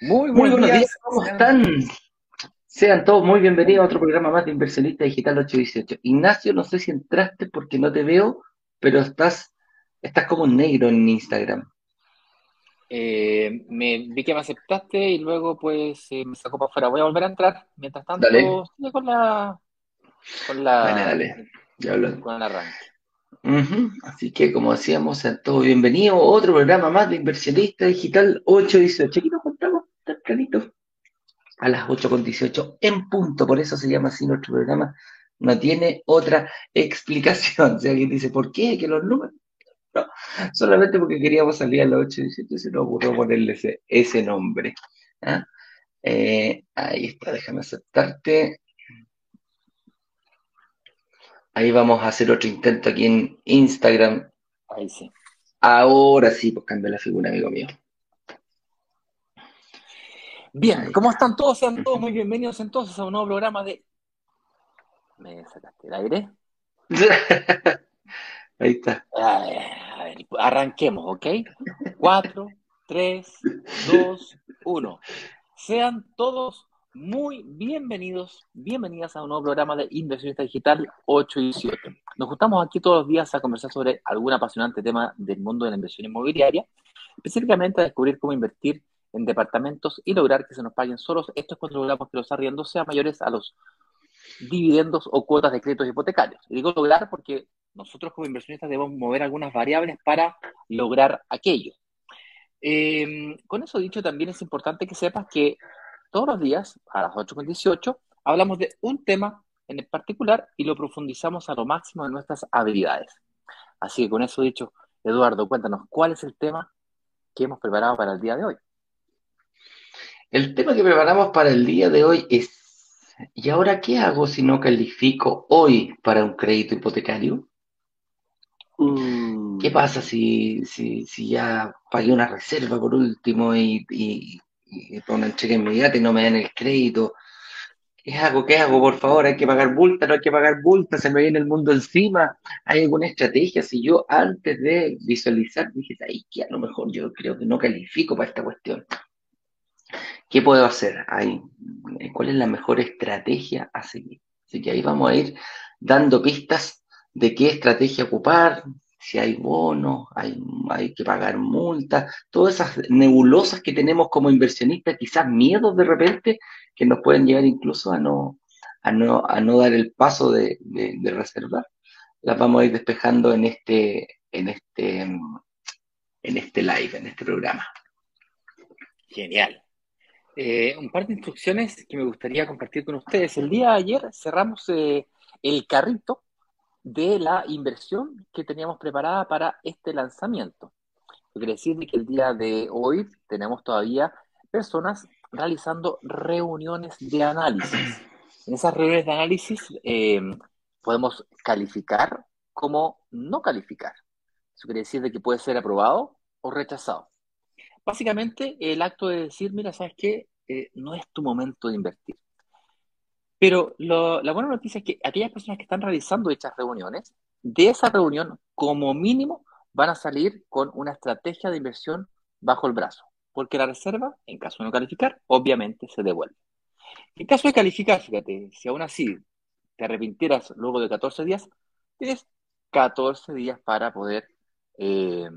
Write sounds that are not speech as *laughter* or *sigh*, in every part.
Muy, buenos días. ¿cómo están? Sean todos muy bienvenidos a otro programa más de Inversionista Digital 818. Ignacio, no sé si entraste porque no te veo, pero estás, estás como negro en Instagram. Eh, me vi que me aceptaste y luego pues eh, me sacó para afuera. Voy a volver a entrar. Mientras tanto, dale. con la con la dale, dale. Ya con el arranque. Así que, como decíamos, sean todos bienvenidos a otro programa más de Inversionista Digital 818. Aquí nos contamos tempranito a las 8.18 en punto. Por eso se llama así nuestro programa. No tiene otra *laughs* explicación. Si alguien dice, ¿por qué? Que los números. No, solamente porque queríamos salir a las 8.18 se nos ocurrió *laughs* ponerle ese, nombre. ¿ah? Eh, ahí está, déjame aceptarte. Ahí vamos a hacer otro intento aquí en Instagram. Ahí sí. Ahora sí, pues cambia la figura, amigo mío. Bien, ¿cómo están todos? Sean todos muy bienvenidos entonces a un nuevo programa de. ¿Me sacaste el aire? *laughs* Ahí está. A ver, arranquemos, ¿ok? Cuatro, tres, dos, uno. Sean todos muy bienvenidos, bienvenidas a un nuevo programa de Inversionista Digital 8 y 7. Nos juntamos aquí todos los días a conversar sobre algún apasionante tema del mundo de la inversión inmobiliaria, específicamente a descubrir cómo invertir en departamentos y lograr que se nos paguen solos. Esto es cuando logramos que los arriendos sean mayores a los dividendos o cuotas de créditos hipotecarios. Y digo lograr porque nosotros como inversionistas debemos mover algunas variables para lograr aquello. Eh, con eso dicho, también es importante que sepas que todos los días, a las 8.18, hablamos de un tema en particular y lo profundizamos a lo máximo de nuestras habilidades. Así que con eso dicho, Eduardo, cuéntanos, ¿cuál es el tema que hemos preparado para el día de hoy? El tema que preparamos para el día de hoy es, ¿y ahora qué hago si no califico hoy para un crédito hipotecario? Mm. ¿Qué pasa si, si, si, ya pagué una reserva por último y, y una entrega inmediata y no me dan el crédito. ¿Qué hago? ¿Qué hago? Por favor, hay que pagar multa, no hay que pagar multa, se me viene el mundo encima. ¿Hay alguna estrategia? Si yo antes de visualizar dije, ahí que a lo mejor yo creo que no califico para esta cuestión. ¿Qué puedo hacer ahí? ¿Cuál es la mejor estrategia a seguir? Así que ahí vamos a ir dando pistas de qué estrategia ocupar, si hay bonos, hay, hay que pagar multas, todas esas nebulosas que tenemos como inversionistas, quizás miedos de repente que nos pueden llevar incluso a no, a no, a no dar el paso de, reservar, las vamos a ir despejando en este, en este, en este live, en este programa. Genial. Eh, un par de instrucciones que me gustaría compartir con ustedes. El día de ayer cerramos eh, el carrito de la inversión que teníamos preparada para este lanzamiento. quiere decir que el día de hoy tenemos todavía personas realizando reuniones de análisis. En esas reuniones de análisis eh, podemos calificar como no calificar. Eso quiere decir de que puede ser aprobado o rechazado. Básicamente, el acto de decir, mira, ¿sabes qué? Eh, no es tu momento de invertir. Pero la buena noticia es que aquellas personas que están realizando dichas reuniones, de esa reunión, como mínimo, van a salir con una estrategia de inversión bajo el brazo. Porque la reserva, en caso de no calificar, obviamente se devuelve. En caso de calificar, fíjate, si aún así te arrepintieras luego de 14 días, tienes 14 días para poder, eh,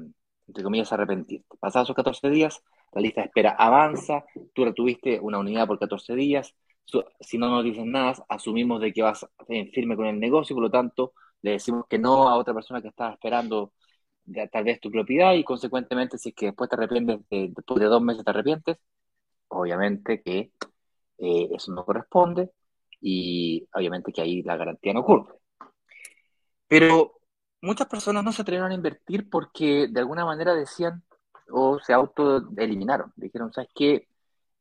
entre comillas, arrepentirte. Pasados esos 14 días, la lista de espera avanza, tú retuviste una unidad por 14 días, si no nos dicen nada, asumimos de que vas en firme con el negocio, por lo tanto, le decimos que no a otra persona que está esperando tal vez tu propiedad y consecuentemente si es que después te arrepientes, después de dos meses te arrepientes, obviamente que eh, eso no corresponde y obviamente que ahí la garantía no ocurre. Pero muchas personas no se atrevieron a invertir porque de alguna manera decían o se autoeliminaron. Dijeron, ¿sabes qué?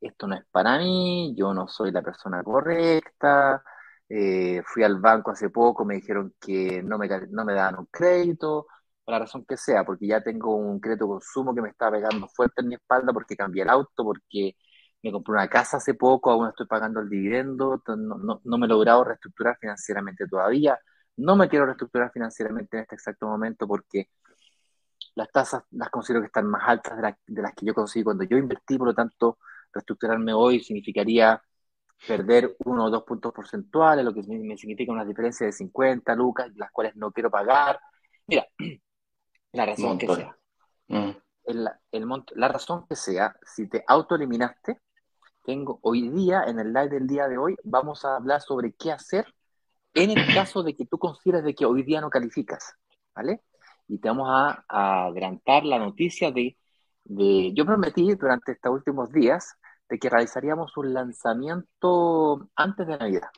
esto no es para mí, yo no soy la persona correcta, Eh, fui al banco hace poco, me dijeron que no me, no me daban un crédito, por la razón que sea, porque ya tengo un crédito de consumo que me está pegando fuerte en mi espalda porque cambié el auto, porque me compré una casa hace poco, aún estoy pagando el dividendo, no, no, no me he logrado reestructurar financieramente todavía, no me quiero reestructurar financieramente en este exacto momento porque las tasas las considero que están más altas de, las que yo conseguí cuando yo invertí, por lo tanto, reestructurarme hoy significaría perder uno o dos puntos porcentuales, lo que me significa una diferencia de 50 lucas, las cuales no quiero pagar. Mira, *clears throat* la razón que sea. Mm. la razón que sea, si te autoeliminaste, tengo hoy día, en el live del día de hoy, vamos a hablar sobre qué hacer en el caso de que tú consideres de que hoy día no calificas, ¿vale? Y te vamos a, adelantar la noticia de, de, yo prometí durante estos últimos días de que realizaríamos un lanzamiento antes de Navidad.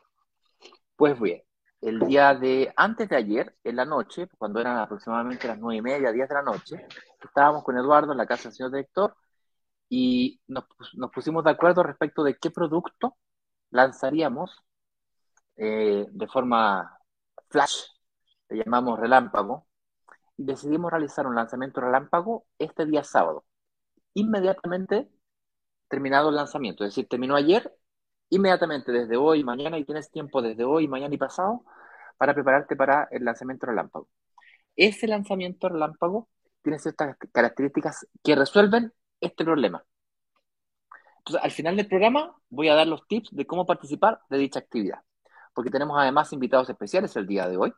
Pues bien, el día de antes de ayer, en la noche, cuando eran aproximadamente las nueve y media, diez de la noche, estábamos con Eduardo en la casa del señor director y nos, nos pusimos de acuerdo respecto de qué producto lanzaríamos de forma flash, le llamamos relámpago, y decidimos realizar un lanzamiento relámpago este día sábado, inmediatamente terminado el lanzamiento, es decir, terminó ayer, inmediatamente desde hoy, mañana, y tienes tiempo desde hoy, mañana y pasado para prepararte para el lanzamiento relámpago. Ese lanzamiento relámpago tiene ciertas características que resuelven este problema. Entonces, al final del programa voy a dar los tips de cómo participar de dicha actividad porque tenemos además invitados especiales el día de hoy,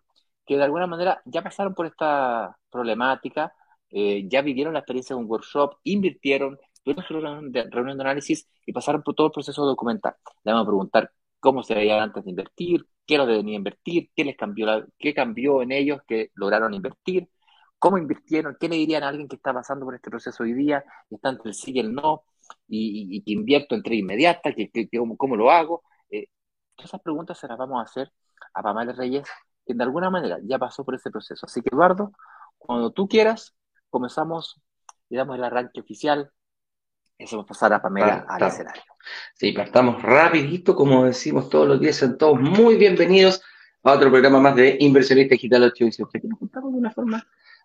que de alguna manera ya pasaron por esta problemática, eh, ya vivieron la experiencia de un workshop, invirtieron, tuvieron su reunión de, análisis y pasaron por todo el proceso documental. Le vamos a preguntar cómo se veían antes de invertir, qué lo debían invertir, qué les cambió, qué cambió en ellos que lograron invertir, cómo invirtieron, qué le dirían a alguien que está pasando por este proceso hoy día y está entre el sí y el no, y, que invierto entre inmediata, que, cómo, lo hago. Esas preguntas se las vamos a hacer a Pamela Reyes, que de alguna manera ya pasó por ese proceso. Así que, Eduardo, cuando tú quieras, comenzamos y damos el arranque oficial. Y hacemos pasar a Pamela al escenario. Sí, partamos rapidito, como decimos todos los días, son todos muy bienvenidos a otro programa más de Inversionista Digital 8 que nos juntamos de una forma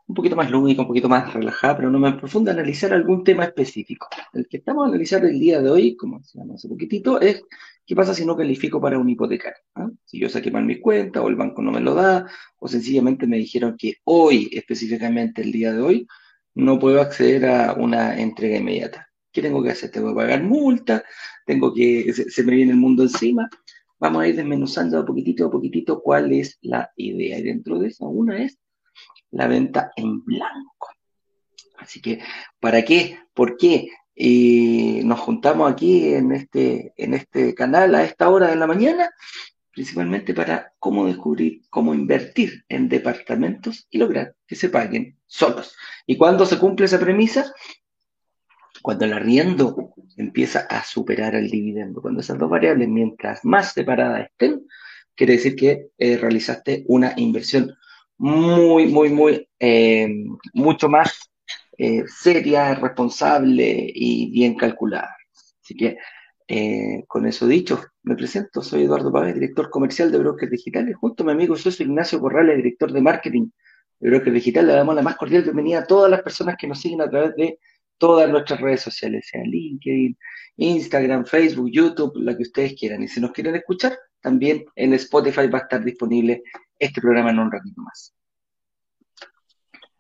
un poquito más lúdica, un poquito más relajada, pero no más profunda, analizar algún tema específico. El que estamos a analizar el día de hoy, como decíamos hace poquitito, es ¿Qué pasa si no califico para un hipotecario? ¿Ah? Si yo saqué mal mi cuenta o el banco no me lo da, o sencillamente me dijeron que hoy, específicamente el día de hoy, no puedo acceder a una entrega inmediata. ¿Qué tengo que hacer? Tengo que pagar multa, tengo que, se, me viene el mundo encima. Vamos a ir desmenuzando a poquitito a poquitito cuál es la idea. Y dentro de esa, una es la venta en blanco. Así que, ¿para qué? ¿Por qué? Y nos juntamos aquí en este, en este canal a esta hora de la mañana, principalmente para cómo descubrir, cómo invertir en departamentos y lograr que se paguen solos. ¿Y cuándo se cumple esa premisa? Cuando el arriendo empieza a superar el dividendo. Cuando esas dos variables, mientras más separadas estén, quiere decir que eh, realizaste una inversión muy, muy, muy, eh, mucho más eh, seria, responsable y bien calculada. Así que, eh, con eso dicho, me presento, soy Eduardo Pávez, director comercial de Brokers Digitales, junto a mi amigo socio Ignacio Corrales, director de marketing de Brokers Digital. Le damos la más cordial bienvenida a todas las personas que nos siguen a través de todas nuestras redes sociales, sea LinkedIn, Instagram, Facebook, YouTube, la que ustedes quieran. Y si nos quieren escuchar, también en Spotify va a estar disponible este programa en un ratito más.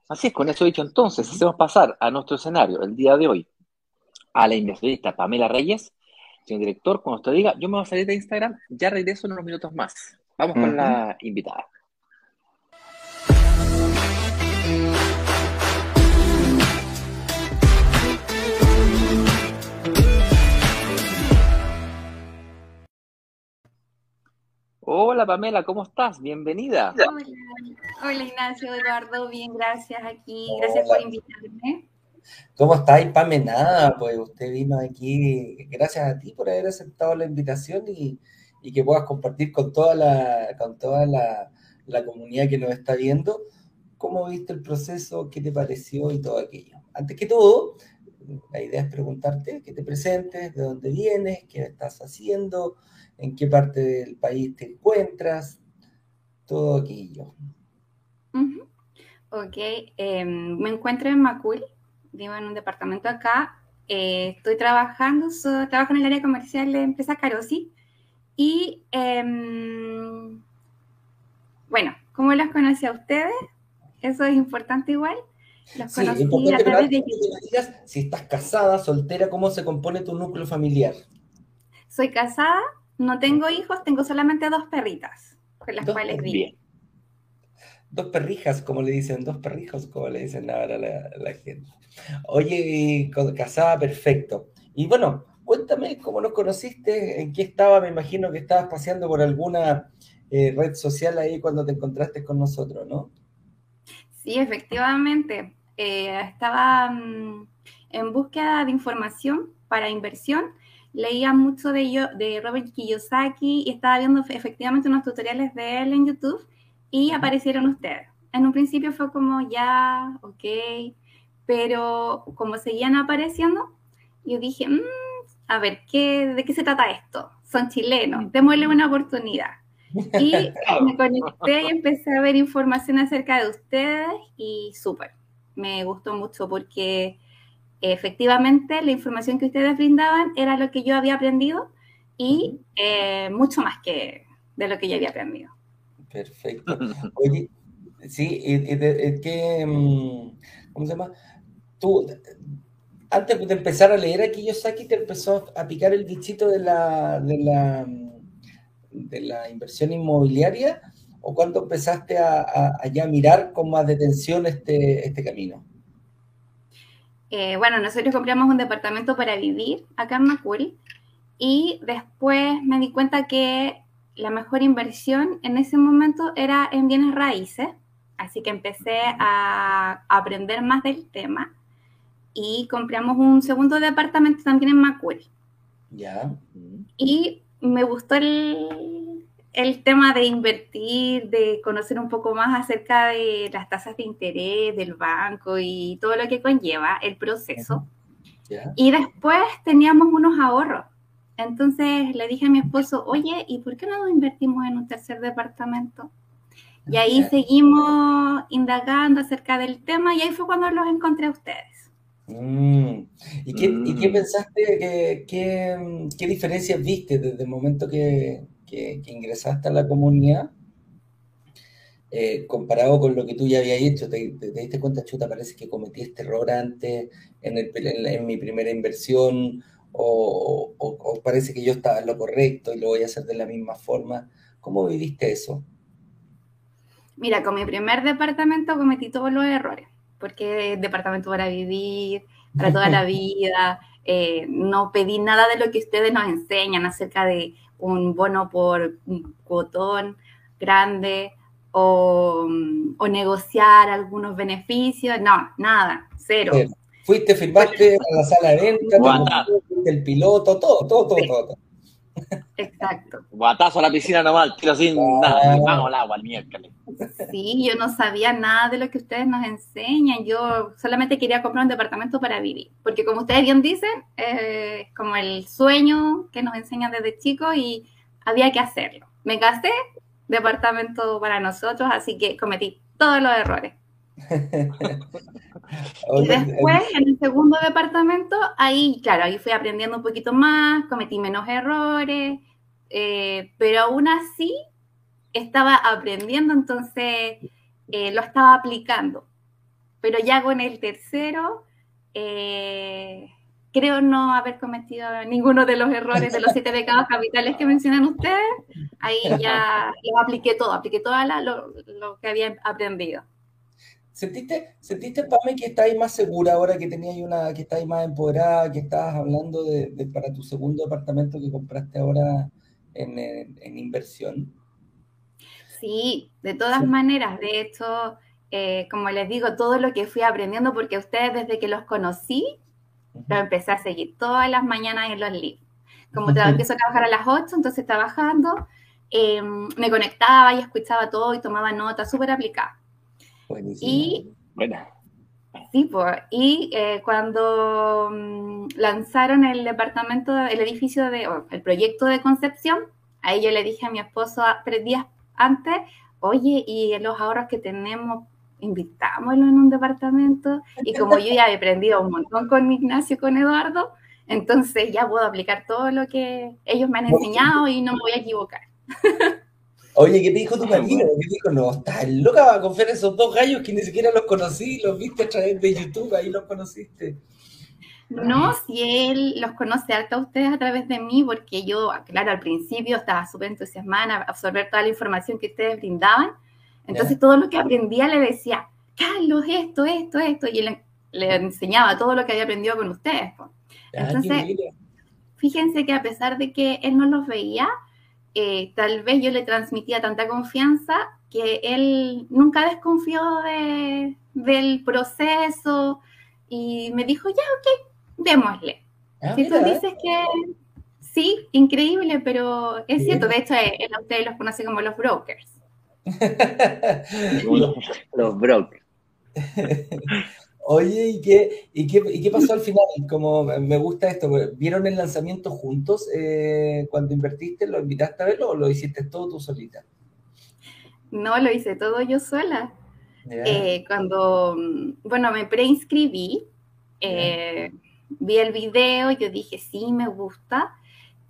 Así es, con eso dicho entonces, hacemos pasar a nuestro escenario el día de hoy a la inversionista Pamela Reyes, señor director, cuando usted diga, yo me voy a salir de Instagram, ya regreso en unos minutos más. Vamos con la invitada. Hola Pamela, ¿cómo estás? Bienvenida. Hola, Ignacio, Eduardo, bien, gracias aquí. Gracias por invitarme. ¿Cómo estáis, Pamela? Nada, pues usted vino aquí, gracias a ti por haber aceptado la invitación y, que puedas compartir con toda la, con toda la, la comunidad que nos está viendo cómo viste el proceso, qué te pareció y todo aquello. Antes que todo, la idea es preguntarte, que te presentes, de dónde vienes, qué estás haciendo, en qué parte del país te encuentras, todo aquello. Ok, em, me encuentro en Macul, vivo en un departamento acá, eh, estoy trabajando, trabajo en el área comercial de empresa Carosi y em, bueno, ¿cómo los conocí a ustedes? Eso es importante igual. Los sí, conocí a través de... digas si estás casada, soltera, cómo se compone tu núcleo familiar. Soy casada, no tengo hijos, tengo solamente dos perritas con las cuales vivo. Dos perrijas, como le dicen, dos perrijos, como le dicen ahora la, la gente. Oye, casada, perfecto. Y bueno, cuéntame cómo nos conociste, en qué estaba, me imagino que estabas paseando por alguna eh, red social ahí cuando te encontraste con nosotros, ¿no? Sí, efectivamente. Eh, estaba mm, en búsqueda de información para inversión. Leía mucho de, yo, de Robert Kiyosaki y estaba viendo efectivamente unos tutoriales de él en YouTube y aparecieron ustedes. En un principio fue como ya, ok, pero como seguían apareciendo, yo dije, mm, a ver, ¿qué, ¿de qué se trata esto? Son chilenos, démosle una oportunidad. Y *laughs* me conecté y empecé a ver información acerca de ustedes y súper, me gustó mucho porque efectivamente la información que ustedes brindaban era lo que yo había aprendido y eh, mucho más que de lo que yo había aprendido. Perfecto. Oye, sí, ¿qué, mm, ¿cómo se llama? Tú, antes de empezar a leer a Kiyosaki, te empezó a picar el bichito de la, de la de la inversión inmobiliaria o cuando empezaste a, ya mirar con más detención este, este camino? Eh, bueno, nosotros compramos un departamento para vivir acá en Macul y después me di cuenta que la mejor inversión en ese momento era en bienes raíces, así que empecé a aprender más del tema y compramos un segundo departamento también en Macul. Ya. Y me gustó el, tema de invertir, de conocer un poco más acerca de las tasas de interés del banco y todo lo que conlleva el proceso. Y después teníamos unos ahorros. Entonces le dije a mi esposo, oye, ¿y por qué no invertimos en un tercer departamento? Y ahí seguimos indagando acerca del tema y ahí fue cuando los encontré a ustedes. Mm. ¿Y, qué, mm. pensaste, qué, diferencias viste desde el momento que, ingresaste a la comunidad eh, comparado con lo que tú ya habías hecho? ¿Te, diste cuenta, chuta, parece que cometí este error antes en, mi primera inversión o, o, parece que yo estaba en lo correcto y lo voy a hacer de la misma forma? ¿Cómo viviste eso? Mira, con mi primer departamento cometí todos los errores porque departamento para vivir, para toda la *laughs* vida. Eh, no pedí nada de lo que ustedes nos enseñan acerca de un bono por un cuotón grande o, negociar algunos beneficios. No, nada, cero. Fuiste, firmaste a la sala de venta, el piloto, todo, todo, todo, todo. Exacto. Guatazo a la piscina nomás, tiro sin nada, vamos al agua el miércoles. Sí, yo no sabía nada de lo que ustedes nos enseñan. Yo solamente quería comprar un departamento para vivir, porque como ustedes bien dicen, es como el sueño que nos enseñan desde chicos y había que hacerlo. Me casé, departamento para nosotros, así que cometí todos los errores. *laughs* y después, en el segundo departamento, ahí, claro, ahí fui aprendiendo un poquito más, cometí menos errores, eh, pero aún así estaba aprendiendo, entonces eh, lo estaba aplicando. Pero ya con el tercero, eh, creo no haber cometido ninguno de los errores de los siete pecados capitales que mencionan ustedes. Ahí ya lo apliqué todo, apliqué todo lo, lo que había aprendido. ¿Sentiste, sentiste Pame, que estáis más segura ahora que tenías una, que estáis más empoderada, que estabas hablando de, para tu segundo departamento que compraste ahora en, inversión? Sí, de todas maneras. De hecho, eh, como les digo, todo lo que fui aprendiendo, porque ustedes desde que los conocí, lo empecé a seguir todas las mañanas en los libros. Como te, empiezo a trabajar a las 8, entonces trabajando, em, me conectaba y escuchaba todo y tomaba notas, súper aplicada. Y, Sí, pues, y eh, cuando mm, lanzaron el departamento, el edificio de, el proyecto de Concepción, ahí yo le dije a mi esposo tres días antes, oye, y los ahorros que tenemos, invitámoslo en un departamento, y como yo ya he aprendido un montón con Ignacio y con Eduardo, entonces ya puedo aplicar todo lo que ellos me han enseñado y no me voy a equivocar. *laughs* Oye, ¿qué te dijo tu marido? ¿Qué te dijo? No, estás loca va a confiar esos dos gallos que ni siquiera los conocí, los viste a través de YouTube, ahí los conociste. No, si él los conoce harto a ustedes a través de mí, porque yo, claro, al principio estaba súper entusiasmada en absorber toda la información que ustedes brindaban. Entonces, todo lo que aprendía le decía, Carlos, esto, esto, esto, y él le, enseñaba todo lo que había aprendido con ustedes. Entonces, fíjense que a pesar de que él no los veía, eh, tal vez yo le transmitía tanta confianza que él nunca desconfió del proceso y me dijo, ya, ok, démosle. Ah, si tú dices que sí, increíble, pero es cierto, de hecho, él a ustedes los conoce como los brokers. *laughs* los brokers. *laughs* Oye, ¿y qué, y, qué, ¿y qué pasó al final? Como me gusta esto, ¿vieron el lanzamiento juntos eh, cuando invertiste? ¿Lo invitaste a verlo o lo hiciste todo tú solita? No, lo hice todo yo sola. Eh, cuando, bueno, me preinscribí, eh, vi el video, yo dije, sí, me gusta.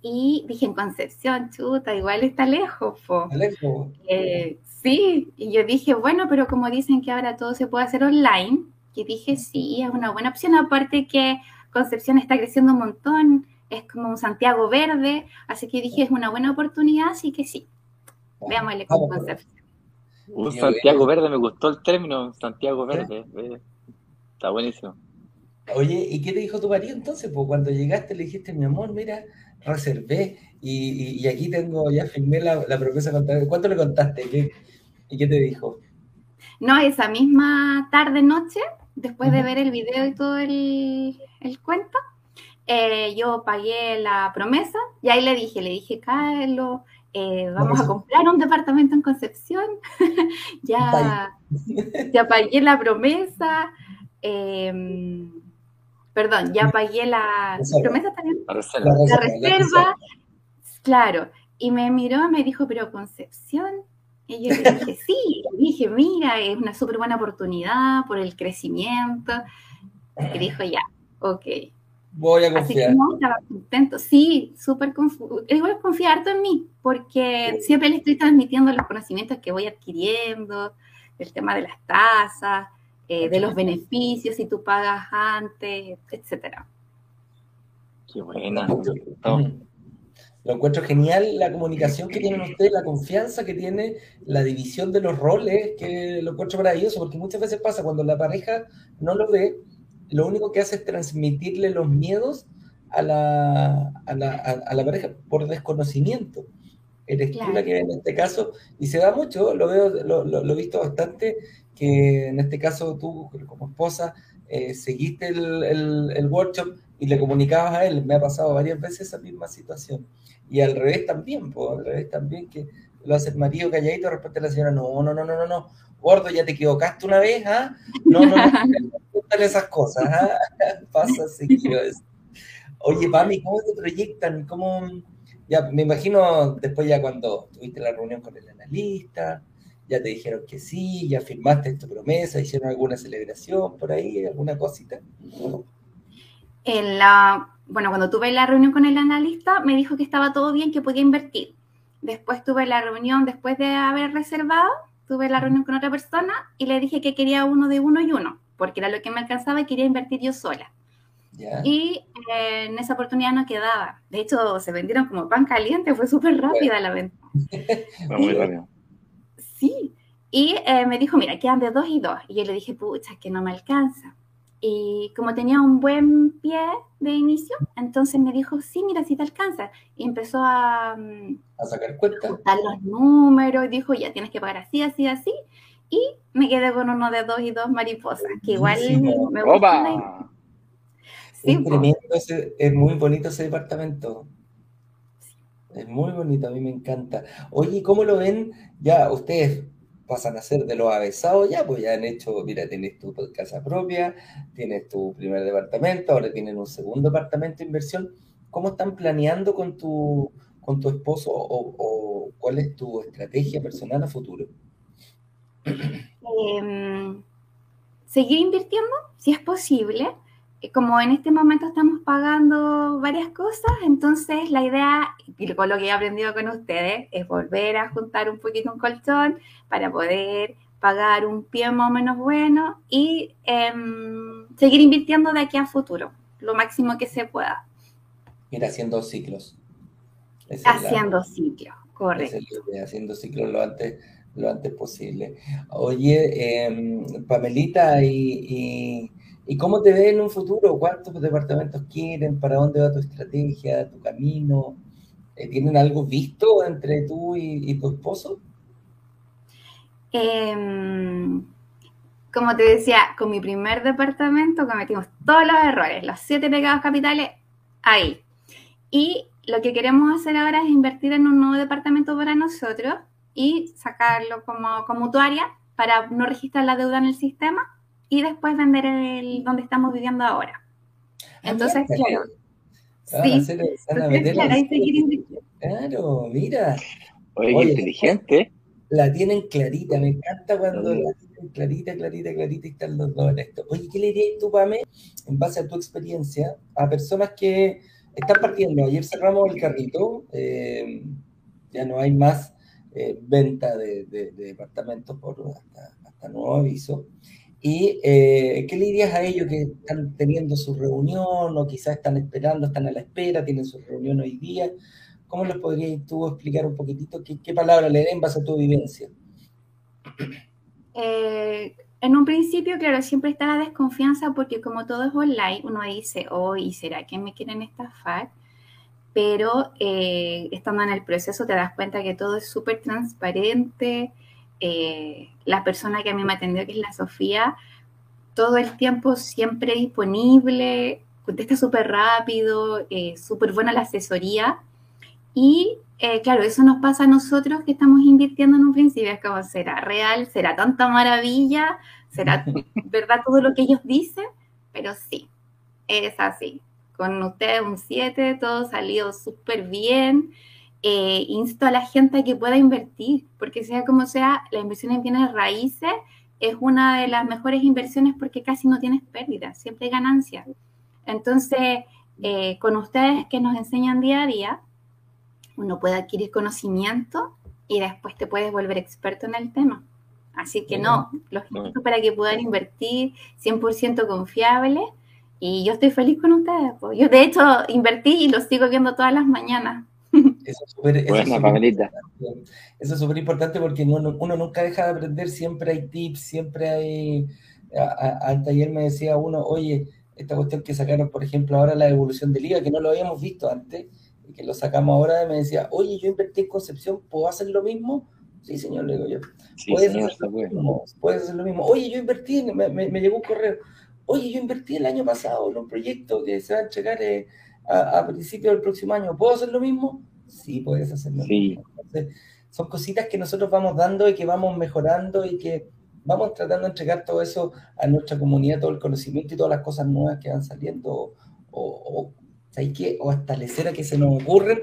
Y dije, en Concepción, chuta, igual está lejos. Po. ¿Lejos? sí, y yo dije, bueno, pero como dicen que ahora todo se puede hacer online, y dije, sí, es una buena opción, aparte que Concepción está creciendo un montón, es como un Santiago verde, así que dije, es una buena oportunidad, así que sí, veámosle con Concepción. Un Santiago verde, me gustó el término, Santiago verde, eh, está buenísimo. Oye, ¿y qué te dijo tu marido entonces? Pues cuando llegaste le dijiste, mi amor, mira, reservé y, aquí tengo, ya firmé la, la promesa contar. ¿Cuánto le contaste? ¿Y qué te dijo? No, esa misma tarde, noche, después de ver el video y todo el, cuento, eh, yo pagué la promesa y ahí le dije, le dije, Carlos, eh, vamos a comprar un departamento en Concepción, *laughs* ya, *laughs* ya pagué la promesa, em, perdón, ya pagué la, promesa también, la reserva, la reserva, claro, y me miró y me dijo, pero Concepción, y yo le dije, sí, dije, mira, es una súper buena oportunidad por el crecimiento. Y dijo, ya, ok. Voy a confiar. Así que no, estaba contento. Sí, súper igual confía harto en mí, porque siempre le estoy transmitiendo los conocimientos que voy adquiriendo, el tema de las tasas, eh, de los beneficios si tú pagas antes, etcétera. Qué buena. Lo encuentro genial la comunicación que tienen ustedes, la confianza que tiene, la división de los roles, que lo encuentro maravilloso, porque muchas veces pasa cuando la pareja no lo ve, lo único que hace es transmitirle los miedos a la, a la, a, la pareja por desconocimiento. Eres tú la que en este caso, y se da mucho, lo veo, lo, lo, he visto bastante, que en este caso tú como esposa eh, seguiste el, el, el workshop y le comunicabas a él, me ha pasado varias veces esa misma situación. Y al revés también, pues, al revés también, que lo hace el marido calladito, responde a la señora, no, no, no, no, no, no, gordo, ya te equivocaste una vez, ¿ah? No, no, no, no esas cosas, ¿ah? Pasa seguido eso. Oye, Pami, ¿cómo te proyectan? ¿Cómo...? Ya, me imagino después ya cuando tuviste la reunión con el analista, ya te dijeron que sí, ya firmaste tu promesa, hicieron alguna celebración por ahí, alguna cosita. En la bueno, cuando tuve la reunión con el analista, me dijo que estaba todo bien, que podía invertir. Después tuve la reunión, después de haber reservado, tuve la reunión con otra persona y le dije que quería uno de uno y uno, porque era lo que me alcanzaba y quería invertir yo sola. Y eh, en esa oportunidad no quedaba. De hecho, se vendieron como pan caliente, fue súper rápida la venta. Fue muy rápido. Sí. Y eh, me dijo, mira, quedan de dos y dos. Y yo le dije, pucha, que no me alcanza. Y como tenía un buen pie de inicio, entonces me dijo, sí, mira, si te alcanza. Y empezó a, mm, a sacar cuentas. los números, y dijo, ya tienes que pagar así, así, así. Y me quedé con uno de dos y dos mariposas, que igual me gusta. Sí, es tremendo, es muy bonito ese departamento. Es muy bonito, a mí me encanta. Oye, ¿cómo lo ven? Ya, ustedes pasan a ser de los avesados ya, pues ya han hecho, mira, tienes tu casa propia, tienes tu primer departamento, ahora tienen un segundo departamento de inversión. ¿Cómo están planeando con tu, con tu esposo o, cuál es tu estrategia personal a futuro? Em, seguir invirtiendo, si es posible. Eh, como en este momento estamos pagando varias cosas, entonces la idea, y con lo que he aprendido con ustedes, es volver a juntar un poquito un colchón para poder pagar un pie más o menos bueno y em, seguir invirtiendo de aquí a futuro, lo máximo que se pueda. Ir haciendo ciclos. haciendo ciclos, correcto. haciendo ciclos lo antes, lo antes posible. Oye, em, Pamelita, y ¿Y cómo te ves en un futuro? ¿Cuántos departamentos quieren? ¿Para dónde va tu estrategia, tu camino? Eh, ¿Tienen algo visto entre tú y, tu esposo? Em, como te decía, con mi primer departamento cometimos todos los errores, los siete pecados capitales, ahí. Y lo que queremos hacer ahora es invertir en un nuevo departamento para nosotros y sacarlo como, como mutuaria para no registrar la deuda en el sistema y después vender el donde estamos viviendo ahora. Ah, Entonces, claro. Sí, claro, mira. Oye, inteligente. La tienen clarita, me encanta cuando la tienen clarita, clarita, clarita y están los dos en esto. Oye, ¿qué le dirías tú, Pame, en base a tu experiencia, a personas que están partiendo? Ayer cerramos el carrito, eh, ya no hay más eh, venta de, departamentos por hasta, hasta nuevo aviso. ¿Y eh, qué le dirías a ellos que están teniendo su reunión o quizás están esperando, están a la espera, tienen su reunión hoy día? ¿Cómo les podrías tú explicar un poquitito qué, qué palabra le den en base a tu vivencia? Eh, en un principio, claro, siempre está la desconfianza porque como todo es online, uno dice, oh, ¿y será que me quieren estafar? Pero eh, estando en el proceso te das cuenta que todo es súper transparente, eh, la persona que a mí me atendió, que es la Sofía, todo el tiempo siempre disponible, contesta súper rápido, eh, súper buena la asesoría. Y eh, claro, eso nos pasa a nosotros que estamos invirtiendo en un principio. Es como, ¿será real? ¿Será tanta maravilla? ¿Será *laughs* verdad todo lo que ellos dicen? Pero sí, es así. Con ustedes un 7, todo salió súper bien. Eh, insto a la gente a que pueda invertir, porque sea como sea, la inversión en bienes raíces es una de las mejores inversiones porque casi no tienes pérdidas, siempre hay ganancias. Entonces, eh, con ustedes que nos enseñan día a día, uno puede adquirir conocimiento y después te puedes volver experto en el tema. Así que no, los invito para que puedan invertir 100% confiable y yo estoy feliz con ustedes. Yo de hecho invertí y lo sigo viendo todas las mañanas. Eso es súper eso es súper importante porque uno, nunca deja de aprender, siempre hay tips, siempre hay... Al taller me decía uno, oye, esta cuestión que sacaron, por ejemplo, ahora la evolución de liga, que no lo habíamos visto antes, y que lo sacamos ahora, me decía, oye, yo invertí en Concepción, ¿puedo hacer lo mismo? Sí, señor, le digo yo. ¿Puedes, hacer, lo mismo? ¿Puedes hacer lo mismo? Oye, yo invertí, me, me, llegó un correo. Oye, yo invertí el año pasado en un proyecto que se va a entregar eh, a, a principios del próximo año. ¿Puedo hacer lo mismo? Sí puedes hacerlo. Sí. son cositas que nosotros vamos dando y que vamos mejorando y que vamos tratando de entregar todo eso a nuestra comunidad, todo el conocimiento y todas las cosas nuevas que van saliendo o, o, o hasta lecera que se nos ocurren,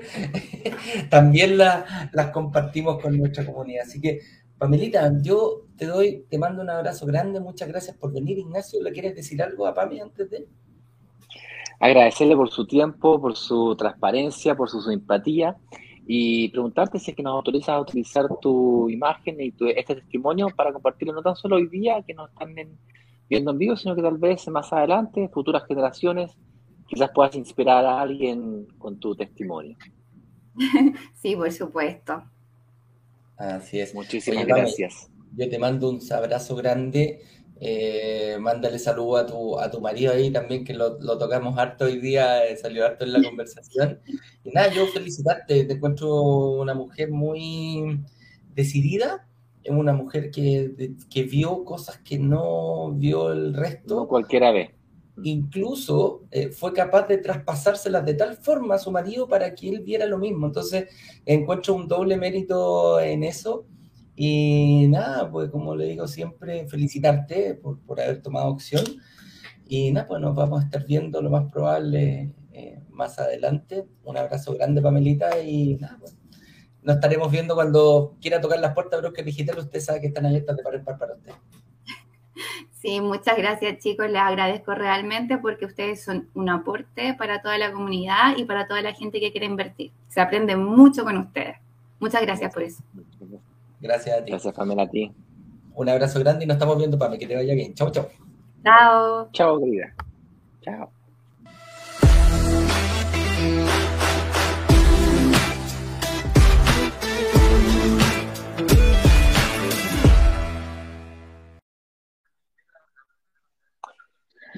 *laughs* también las compartimos con nuestra comunidad. Así que, Pamelita, yo te doy, te mando un abrazo grande, muchas gracias por venir, Ignacio. ¿Le quieres decir algo a Pami antes de? Agradecerle por su tiempo, por su transparencia, por su simpatía y preguntarte si es que nos autorizas a utilizar tu imagen y tu, este testimonio para compartirlo no tan solo hoy día que nos están viendo en vivo, sino que tal vez más adelante, futuras generaciones, quizás puedas inspirar a alguien con tu testimonio. *laughs* Sí, por supuesto. Así es. Muchísimas gracias. Yo te mando un abrazo grande eh, mándale saludo a tu, a tu marido ahí también, que lo, tocamos harto hoy día, eh, salió harto en la conversación. Y nada, yo felicitarte, te encuentro una mujer muy decidida, es una mujer que, que vio cosas que no vio el resto. No cualquiera ve. Incluso eh, fue capaz de traspasárselas de tal forma a su marido para que él viera lo mismo. Entonces, encuentro un doble mérito en eso Y nada, pues como le digo siempre, felicitarte por, por haber tomado opción. Y nada, pues nos vamos a estar viendo lo más probable eh, más adelante. Un abrazo grande, Pamelita, y nada, pues nos estaremos viendo cuando quiera tocar las puertas de Broker Digital. Usted sabe que están abiertas de par en par para usted. Sí, muchas gracias chicos, les agradezco realmente porque ustedes son un aporte para toda la comunidad y para toda la gente que quiere invertir. Se aprende mucho con ustedes. Muchas gracias por eso. Gracias a ti. Gracias, Pamela, a ti. Un abrazo grande y nos estamos viendo, Pamela. Que te vaya bien. Chau, chau. Chao. Chao, querida. Chao.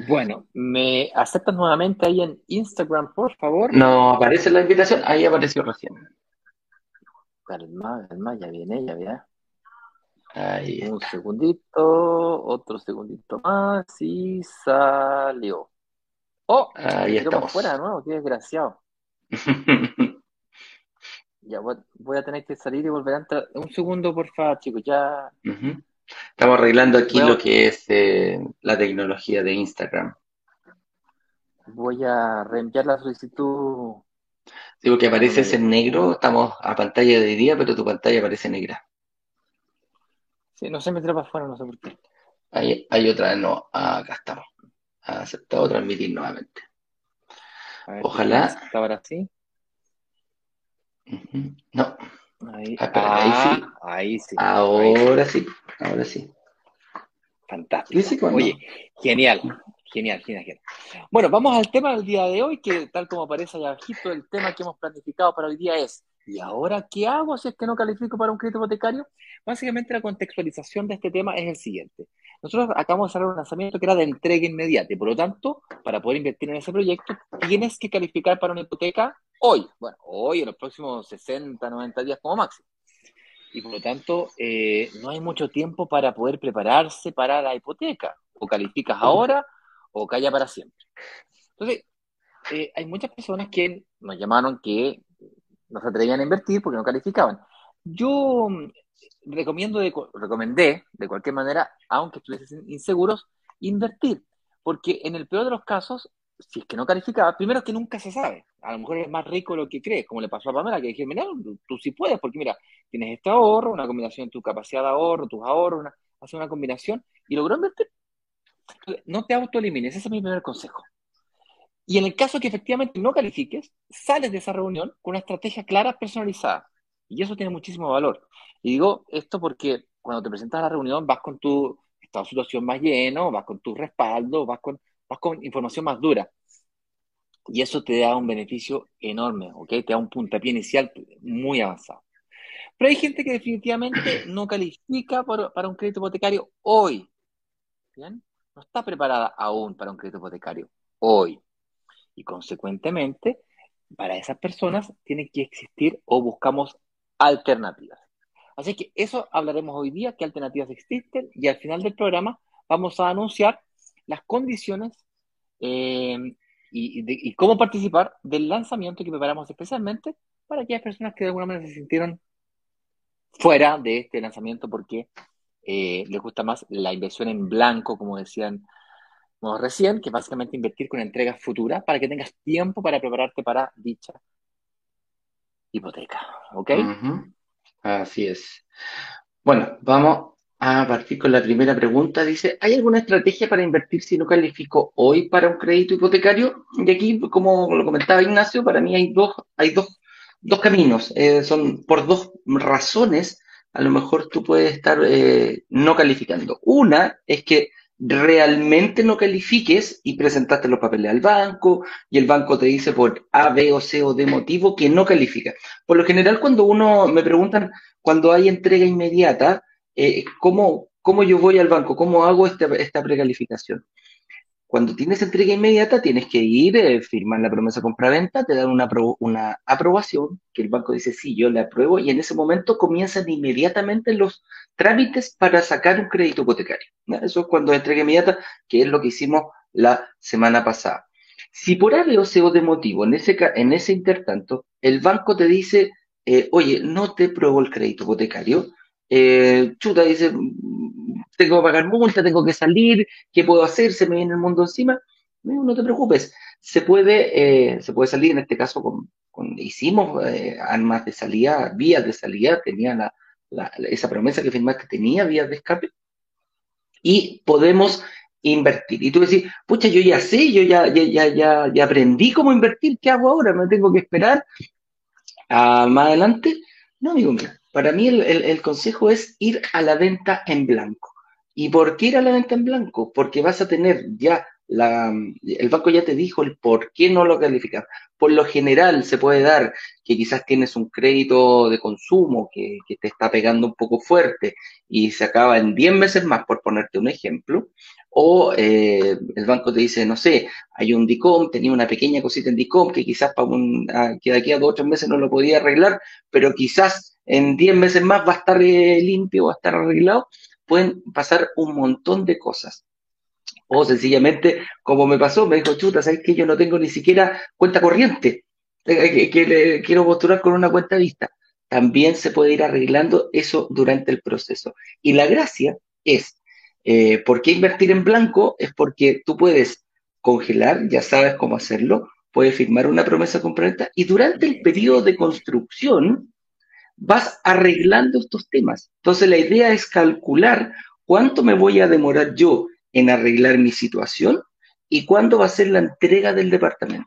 Bueno, ¿me aceptas nuevamente ahí en Instagram, por favor? No aparece la invitación, ahí apareció recién. Calma, calma, ya viene, ya viene. Ahí Un está. segundito, otro segundito más y salió. ¡Oh! Ahí estamos. fuera de nuevo, qué desgraciado. *laughs* Ya voy, voy a tener que salir y volver a entrar. Un segundo, por favor, chicos, ya. Estamos arreglando aquí lo que es eh, la tecnología de Instagram. Voy a reenviar la solicitud. Digo que apareces en negro, estamos a pantalla de día, pero tu pantalla aparece negra. Sí, no se me para afuera, no sé por qué. Ahí hay otra, no, acá estamos. Aceptado transmitir nuevamente. Ver, Ojalá. está ahora sí. No, Ahí, Ah, espera, sí. Ah, ahí sí. Ahí sí. ahora sí, ahora sí. Fantástico. Oye, genial, genial, genial, genial. Bueno, vamos al tema del día de hoy, que tal como aparece allá abajito, el tema que hemos planificado para hoy día es, ¿y ahora qué hago si es que no califico para un crédito hipotecario? Básicamente la contextualización de este tema es el siguiente. Nosotros acabamos de hacer un lanzamiento que era de entrega inmediata y por lo tanto, para poder invertir en ese proyecto, tienes que calificar para una hipoteca hoy. Bueno, hoy, en los próximos 60, 90 días como máximo. Y por lo tanto, eh, no hay mucho tiempo para poder prepararse para la hipoteca. O calificas ahora o calla para siempre. Entonces, eh, hay muchas personas que nos llamaron que no se atrevían a invertir porque no calificaban. Yo mm, recomiendo de, recomendé, de cualquier manera, aunque estuviesen inseguros, invertir. Porque en el peor de los casos, si es que no calificaba, primero que nunca se sabe. A lo mejor es más rico lo que crees, como le pasó a Pamela, que dije, mira, tú, tú sí puedes, porque mira, tienes este ahorro, una combinación de tu capacidad de ahorro, tus ahorros, una, hace una combinación y logró invertir. No te autoelimines, ese es mi primer consejo. Y en el caso que efectivamente no califiques, sales de esa reunión con una estrategia clara, personalizada. Y eso tiene muchísimo valor. Y digo esto porque cuando te presentas a la reunión vas con tu estado situación más lleno, vas con tu respaldo, vas con, vas con información más dura. Y eso te da un beneficio enorme, ¿ok? Te da un puntapié inicial muy avanzado. Pero hay gente que definitivamente no califica para, para un crédito hipotecario hoy. ¿Bien? No está preparada aún para un crédito hipotecario hoy. Y consecuentemente, para esas personas tiene que existir o buscamos alternativas. Así que eso hablaremos hoy día, qué alternativas existen, y al final del programa vamos a anunciar las condiciones eh, y, de, y, cómo participar del lanzamiento que preparamos especialmente para aquellas personas que de alguna manera se sintieron fuera de este lanzamiento porque eh, les gusta más la inversión en blanco, como decían recién, que básicamente invertir con entregas futuras para que tengas tiempo para prepararte para dicha hipoteca. ¿Ok? Así es. Bueno, vamos a partir con la primera pregunta. Dice, ¿hay alguna estrategia para invertir si no califico hoy para un crédito hipotecario? Y aquí, como lo comentaba Ignacio, para mí hay dos, hay dos, dos caminos. Eh, son por dos razones. A lo mejor tú puedes estar eh, no calificando. Una es que realmente no califiques y presentaste los papeles al banco y el banco te dice por A, B o C o D motivo que no califica. Por lo general, cuando uno me preguntan, cuando hay entrega inmediata, eh, ¿cómo, ¿cómo yo voy al banco? ¿Cómo hago esta, esta precalificación? Cuando tienes entrega inmediata, tienes que ir, eh, firmar la promesa compra-venta, te dan una, una aprobación, que el banco dice, sí, yo le apruebo, y en ese momento comienzan inmediatamente los trámites para sacar un crédito hipotecario. Eso es cuando entrega inmediata, que es lo que hicimos la semana pasada. Si por A, B o de motivo, en ese, en ese intertanto, el banco te dice, eh, oye, no te apruebo el crédito hipotecario, eh, chuta, dice, tengo que pagar multa, tengo que salir, ¿qué puedo hacer? Se me viene el mundo encima. No, te preocupes, se puede, eh, se puede salir, en este caso, con, hicimos eh, armas de salida, vías de salida, tenía esa promesa que firmaste tenía vías de escape, y podemos invertir. Y tú decís, pucha, yo ya sé, yo ya, ya, ya, ya, aprendí cómo invertir, ¿qué hago ahora? ¿Me tengo que esperar a más adelante? No, amigo mío, para mí el, consejo es ir a la venta en blanco. ¿Y por qué ir a la venta en blanco? Porque vas a tener ya la, el banco ya te dijo el por qué no lo calificas. Por lo general se puede dar que quizás tienes un crédito de consumo que, te está pegando un poco fuerte y se acaba en 10 meses más, por ponerte un ejemplo. O eh, el banco te dice, no sé, hay un DICOM, tenía una pequeña cosita en DICOM que quizás para un, que de aquí a dos o tres meses no lo podía arreglar, pero quizás en 10 meses más va a estar eh, limpio, va a estar arreglado. Pueden pasar un montón de cosas. O sencillamente, como me pasó, me dijo, chuta, ¿sabes que yo no tengo ni siquiera cuenta corriente? Eh, que, quiero postular con una cuenta vista. También se puede ir arreglando eso durante el proceso. Y la gracia es eh, ¿Por qué invertir en blanco? Es porque tú puedes congelar, ya sabes cómo hacerlo, puedes firmar una promesa compraventa y durante el periodo de construcción vas arreglando estos temas. Entonces la idea es calcular cuánto me voy a demorar yo en arreglar mi situación y cuándo va a ser la entrega del departamento.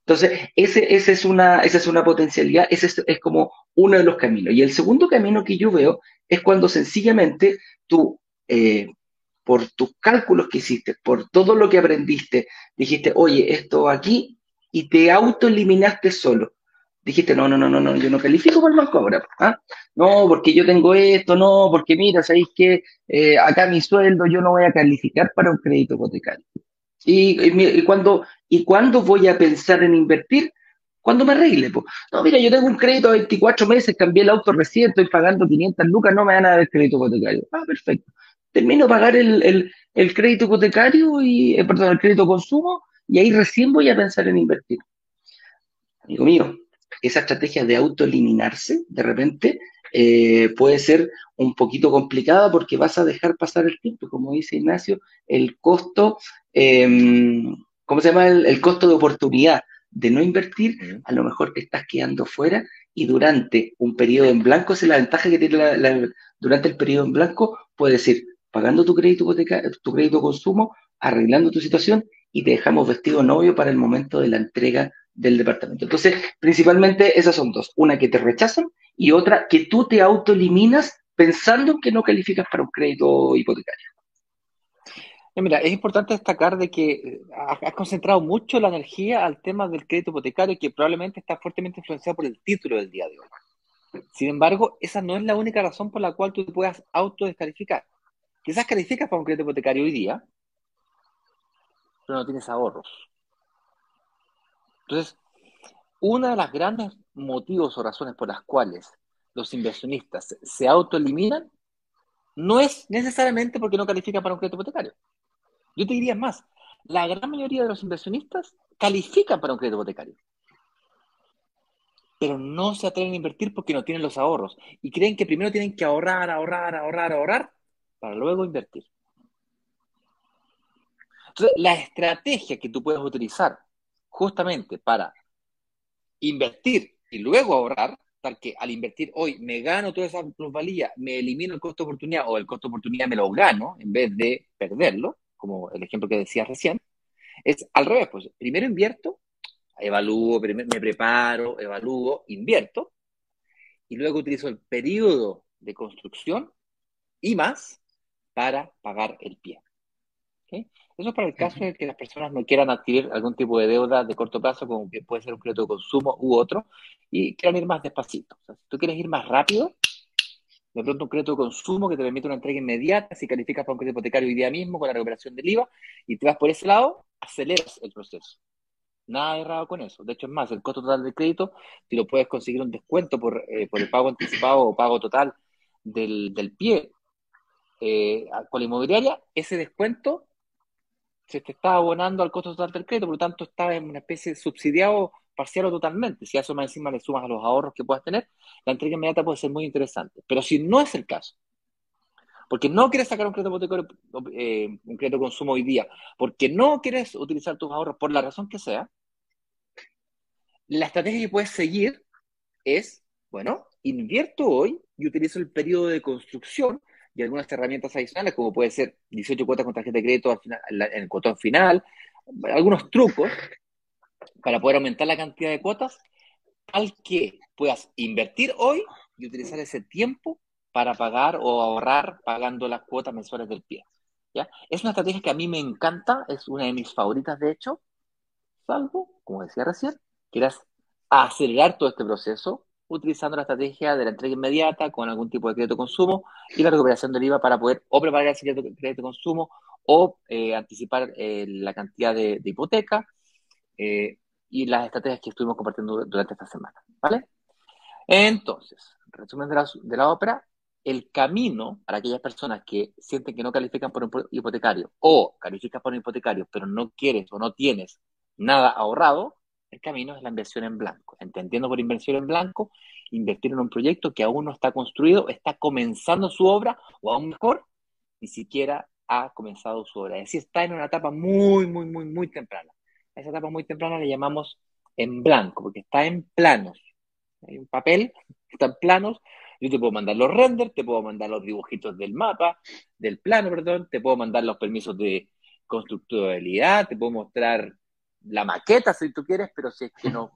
Entonces, ese, ese es una, esa es una potencialidad, ese es, es, como uno de los caminos. Y el segundo camino que yo veo es cuando sencillamente tú eh, por tus cálculos que hiciste, por todo lo que aprendiste, dijiste, oye, esto aquí, y te autoeliminaste solo. Dijiste, no, no, no, no, no, yo no califico por banco ahora. ¿ah? No, porque yo tengo esto, no, porque mira, sabéis que eh, acá mi sueldo yo no voy a calificar para un crédito hipotecario. Y, y, cuando, ¿Y cuándo voy a pensar en invertir? Cuando me arregle. Pues. No, mira, yo tengo un crédito a 24 meses, cambié el auto recién, estoy pagando 500 lucas, no me van a dar el crédito hipotecario. Ah, perfecto termino de pagar el, crédito hipotecario y, eh, perdón, el crédito consumo y ahí recién voy a pensar en invertir. Amigo mío, esa estrategia de autoeliminarse de repente eh, puede ser un poquito complicada porque vas a dejar pasar el tiempo, como dice Ignacio, el costo, em, ¿cómo se llama? El, costo de oportunidad de no invertir, a lo mejor te estás quedando fuera y durante un periodo en blanco, esa es la ventaja que tiene durante el periodo en blanco, puedes decir, pagando tu crédito tu crédito consumo, arreglando tu situación y te dejamos vestido novio para el momento de la entrega del departamento. Entonces, principalmente esas son dos. Una que te rechazan y otra que tú te autoeliminas pensando que no calificas para un crédito hipotecario. Eh, mira, es importante destacar de que eh, has concentrado mucho la energía al tema del crédito hipotecario que probablemente está fuertemente influenciado por el título del día de hoy. Sin embargo, esa no es la única razón por la cual tú te puedas autodescalificar. Quizás calificas para un crédito hipotecario hoy día, pero no tienes ahorros. Entonces, una de las grandes motivos o razones por las cuales los inversionistas se autoeliminan no es necesariamente porque no califican para un crédito hipotecario. Yo te diría más, la gran mayoría de los inversionistas califican para un crédito hipotecario, pero no se atreven a invertir porque no tienen los ahorros y creen que primero tienen que ahorrar, ahorrar, ahorrar, ahorrar para luego invertir. La estrategia que tú puedes utilizar justamente para invertir y luego ahorrar, tal que al invertir hoy me gano toda esa plusvalía, me elimino el costo de oportunidad o el costo de oportunidad me lo gano en vez de perderlo, como el ejemplo que decías recién, es al revés, pues primero invierto, evalúo, me preparo, evalúo, invierto, y luego utilizo el periodo de construcción y más para pagar el pie. Eso es para el caso de que las personas no quieran adquirir algún tipo de deuda de corto plazo, como que puede ser un crédito de consumo u otro, y quieran ir más despacito. si tú quieres ir más rápido, de pronto un crédito de consumo que te permite una entrega inmediata, si calificas para un crédito hipotecario hoy día mismo con la recuperación del IVA, y te vas por ese lado, aceleras el proceso. Nada errado con eso. De hecho, es más, el costo total del crédito, si lo puedes conseguir un descuento por, eh, por el pago anticipado o pago total del, del pie eh, con la inmobiliaria, ese descuento se te está abonando al costo total del crédito, por lo tanto está en una especie de subsidiado parcial o totalmente. Si a eso más encima le sumas a los ahorros que puedas tener, la entrega inmediata puede ser muy interesante. Pero si no es el caso, porque no quieres sacar un crédito hipotecario, eh, un crédito de consumo hoy día, porque no quieres utilizar tus ahorros por la razón que sea, la estrategia que puedes seguir es, bueno, invierto hoy y utilizo el periodo de construcción y algunas herramientas adicionales, como puede ser 18 cuotas con tarjeta de crédito al final, en el cuotón final, algunos trucos para poder aumentar la cantidad de cuotas, tal que puedas invertir hoy y utilizar ese tiempo para pagar o ahorrar pagando las cuotas mensuales del pie. ¿ya? Es una estrategia que a mí me encanta, es una de mis favoritas de hecho, salvo, como decía recién, quieras acelerar todo este proceso utilizando la estrategia de la entrega inmediata con algún tipo de crédito consumo y la recuperación del IVA para poder o preparar ese crédito, de consumo o eh, anticipar eh, la cantidad de, hipoteca eh, y las estrategias que estuvimos compartiendo durante esta semana. ¿Vale? Entonces, resumen de la, de la ópera, el camino para aquellas personas que sienten que no califican por un hipotecario o calificas por un hipotecario pero no quieres o no tienes nada ahorrado, el camino es la inversión en blanco. Entendiendo por inversión en blanco, invertir en un proyecto que aún no está construido, está comenzando su obra, o aún mejor, ni siquiera ha comenzado su obra. Es decir, está en una etapa muy, muy, muy, muy temprana. A esa etapa muy temprana le llamamos en blanco, porque está en planos. Hay un papel, *laughs* está en planos. Yo te puedo mandar los renders, te puedo mandar los dibujitos del mapa, del plano, perdón, te puedo mandar los permisos de constructibilidad, te puedo mostrar la maqueta, si tú quieres, pero si es que no.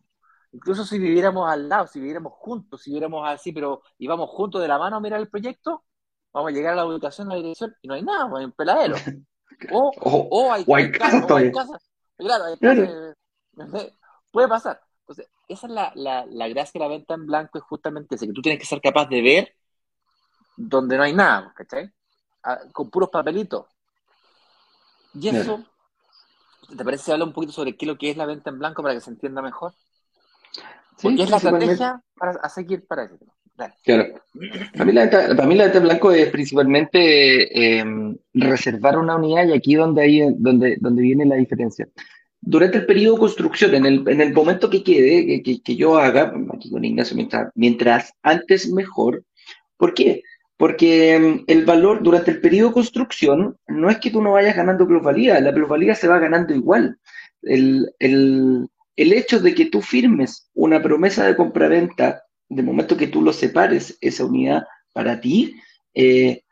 Incluso si viviéramos al lado, si viviéramos juntos, si viviéramos así, pero íbamos juntos de la mano a mirar el proyecto, vamos a llegar a la ubicación, a la dirección, y no hay nada, pues, hay un peladero. *laughs* O, o, hay, o hay, casas Claro, hay casas, *laughs* puede pasar. Entonces, esa es la, la, la, gracia de la venta en blanco, es justamente ese, que tú tienes que ser capaz de ver donde no hay nada, ¿cachai? Ah, con puros papelitos. Y eso ¿Te parece hablar un poquito sobre qué es lo que es la venta en blanco para que se entienda mejor? Porque es la estrategia para seguir para eso. Claro. Para mí, la venta, en blanco es principalmente em, reservar una unidad y aquí donde, hay, donde, donde viene la diferencia. Durante el periodo de construcción, en el, en el momento que quede, que, que, yo haga, aquí con Ignacio, mientras, mientras antes mejor, ¿por qué? Porque mm, el valor durante el periodo de construcción no es que tú no vayas ganando plusvalía, la plusvalía se va ganando igual. El, hecho de que tú firmes una promesa de compraventa, de momento que tú lo separes, esa unidad para ti, eh,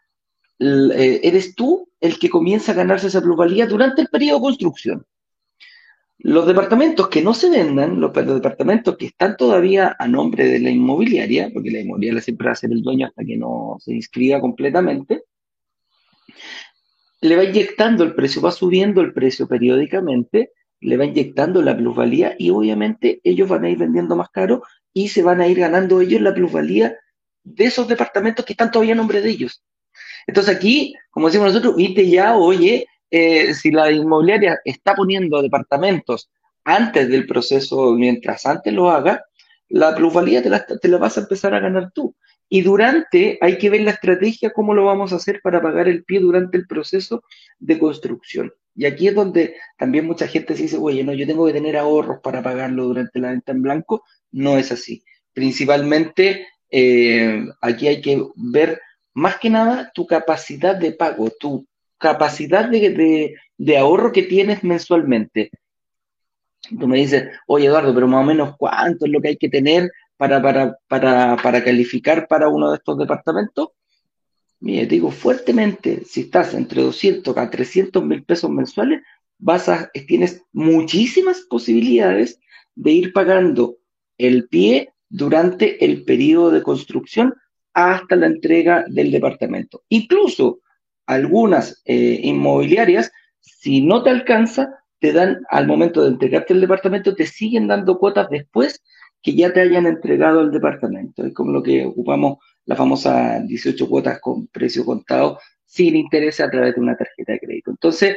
eh, eres tú el que comienza a ganarse esa plusvalía durante el periodo de construcción. Los departamentos que no se vendan, los, departamentos que están todavía a nombre de la inmobiliaria, porque la inmobiliaria siempre va a ser el dueño hasta que no se inscriba completamente, le va inyectando el precio, va subiendo el precio periódicamente, le va inyectando la plusvalía y obviamente ellos van a ir vendiendo más caro y se van a ir ganando ellos la plusvalía de esos departamentos que están todavía a nombre de ellos. Entonces aquí, como decimos nosotros, viste ya, oye, eh, si la inmobiliaria está poniendo departamentos antes del proceso, mientras antes lo haga, la plusvalía te la, vas a empezar a ganar tú. Y durante, hay que ver la estrategia, cómo lo vamos a hacer para pagar el pie durante el proceso de construcción. Y aquí es donde también mucha gente se dice, oye, no, yo tengo que tener ahorros para pagarlo durante la venta en blanco. No es así. Principalmente, eh, aquí hay que ver más que nada tu capacidad de pago, tu capacidad de, de, ahorro que tienes mensualmente. Tú me dices, oye Eduardo, pero más o menos cuánto es lo que hay que tener para, para, para, para calificar para uno de estos departamentos. Mire, digo fuertemente, si estás entre 200 a 300 mil pesos mensuales, vas tienes muchísimas posibilidades de ir pagando el pie durante el periodo de construcción hasta la entrega del departamento. Incluso algunas eh, inmobiliarias, si no te alcanza, te dan al momento de entregarte el departamento, te siguen dando cuotas después que ya te hayan entregado el departamento. Es como lo que ocupamos la famosa 18 cuotas con precio contado sin interés a través de una tarjeta de crédito. Entonces,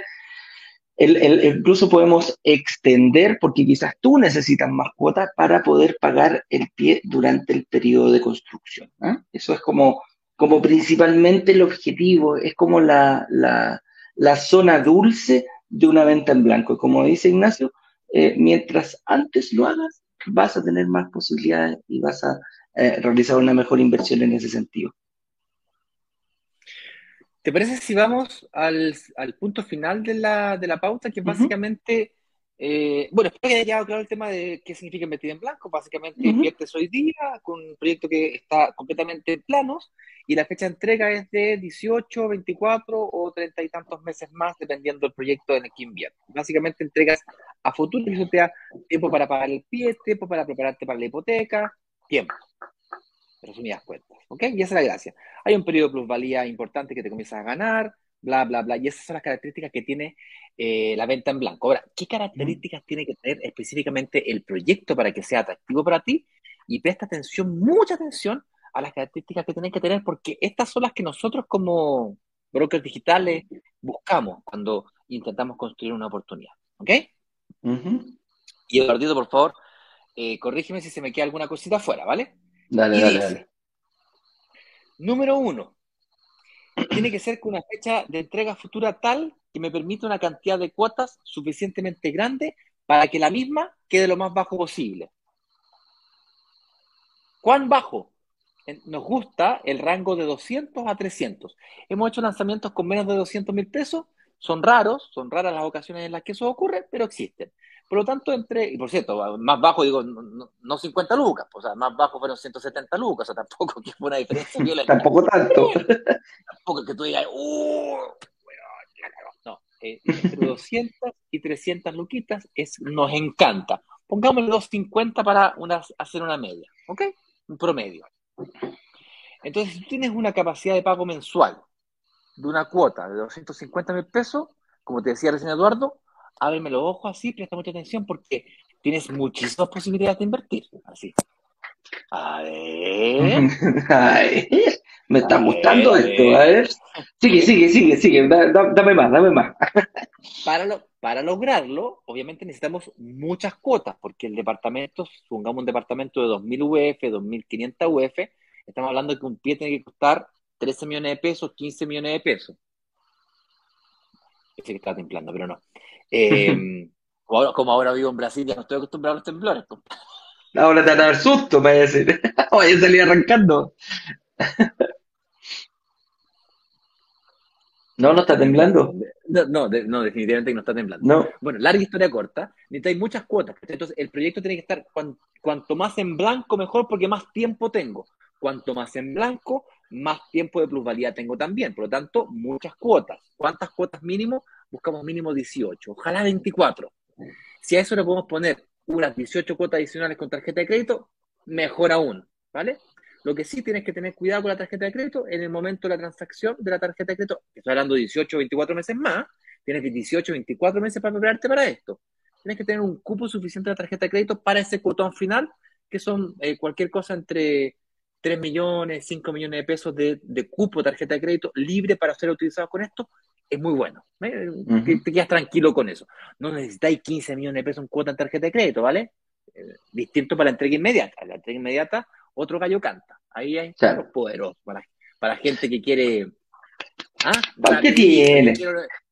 incluso podemos extender, porque quizás tú necesitas más cuotas para poder pagar el pie durante el periodo de construcción. ¿ah? Eso es como como principalmente el objetivo, es como la, la, zona dulce de una venta en blanco. Como dice Ignacio, eh, mientras antes lo hagas, vas a tener más posibilidades y vas a eh, realizar una mejor inversión en ese sentido. ¿Te parece si vamos al, punto final de la, pauta, que básicamente, eh, bueno, espero que haya quedado claro el tema de qué significa invertir en blanco. Básicamente, inviertes hoy día con un proyecto que está completamente en planos y la fecha de entrega es de 18, 24 o 30 y tantos meses más, dependiendo del proyecto en el que inviertes. Básicamente, entregas a futuro y eso te da tiempo para pagar el pie, tiempo para prepararte para la hipoteca, tiempo resumidas cuentas. ¿Ok? Y esa es la gracia. Hay un periodo de plusvalía importante que te comienzas a ganar, bla, bla, bla. Y esas son las características que tiene eh, la venta en blanco. Ahora, ¿qué características tiene que tener específicamente el proyecto para que sea atractivo para ti? Y presta atención, mucha atención a las características que tienen que tener, porque estas son las que nosotros como brokers digitales buscamos cuando intentamos construir una oportunidad. ¿Ok? Y Eduardito, por favor, eh, corrígeme si se me queda alguna cosita afuera, ¿vale? Dale, dale, dale. Número uno, tiene que ser con una fecha de entrega futura tal que me permita una cantidad de cuotas suficientemente grande para que la misma quede lo más bajo posible. ¿Cuán bajo? Nos gusta el rango de 200 a 300. Hemos hecho lanzamientos con menos de 200 mil pesos. Son raros, son raras las ocasiones en las que eso ocurre, pero existen. Por lo tanto, entre, y por cierto, más bajo digo, no, 50 lucas, pues, o sea, más bajo fueron 170 lucas, o sea, tampoco *laughs* que fue una diferencia violenta. tampoco tanto. tampoco que tú digas, ¡uh! No, eh, entre *laughs* 200 y 300 luquitas es, nos encanta. Pongámosle 250 para una, hacer una media, ¿ok? Un promedio. Entonces, si tú tienes una capacidad de pago mensual de una cuota de 250 mil pesos, como te decía recién Eduardo, ábreme los ojos así, presta mucha atención porque tienes muchísimas posibilidades de invertir. Así. A ver. *laughs* me está gustando esto, a ver. Sigue, sigue, sigue, sigue. dame más, dame más. *laughs* para, lo, para lograrlo, obviamente necesitamos muchas cuotas, porque el departamento, supongamos un departamento de 2.000 UF, 2.500 UF, estamos hablando de que un pie tiene que costar 13 millones de pesos, 15 millones de pesos. Ese que está templando, pero no. Eh, *laughs* como ahora vivo en Brasil, ya no estoy acostumbrado a los temblores. Ahora te van a dar susto, me decir. Voy a salir arrancando. No, no está temblando. No, no, definitivamente no está temblando. Bueno, larga historia corta. Necesitáis muchas cuotas. Entonces, el proyecto tiene que estar cuanto más en blanco, mejor, porque más tiempo tengo. Cuanto más en blanco, más tiempo de plusvalía tengo también. Por lo tanto, muchas cuotas. ¿Cuántas cuotas mínimo? Buscamos mínimo 18, ojalá 24. Si a eso le podemos poner unas 18 cuotas adicionales con tarjeta de crédito, mejor aún, ¿vale? Lo que sí tienes que tener cuidado con la tarjeta de crédito en el momento de la transacción de la tarjeta de crédito, estoy hablando de 18 o 24 meses más, tienes 18 o 24 meses para prepararte para esto. Tienes que tener un cupo suficiente de la tarjeta de crédito para ese cuotón final, que son eh, cualquier cosa entre 3 millones, 5 millones de pesos de, de cupo tarjeta de crédito libre para ser utilizados con esto es muy bueno. ¿eh? te, quedas tranquilo con eso. No necesitáis 15 millones de pesos en cuota en tarjeta de crédito, ¿vale? Eh, distinto para la entrega inmediata. La entrega inmediata, otro gallo canta. Ahí hay claro. poderosos para, para gente que quiere. ¿Ah? ¿Qué tiene?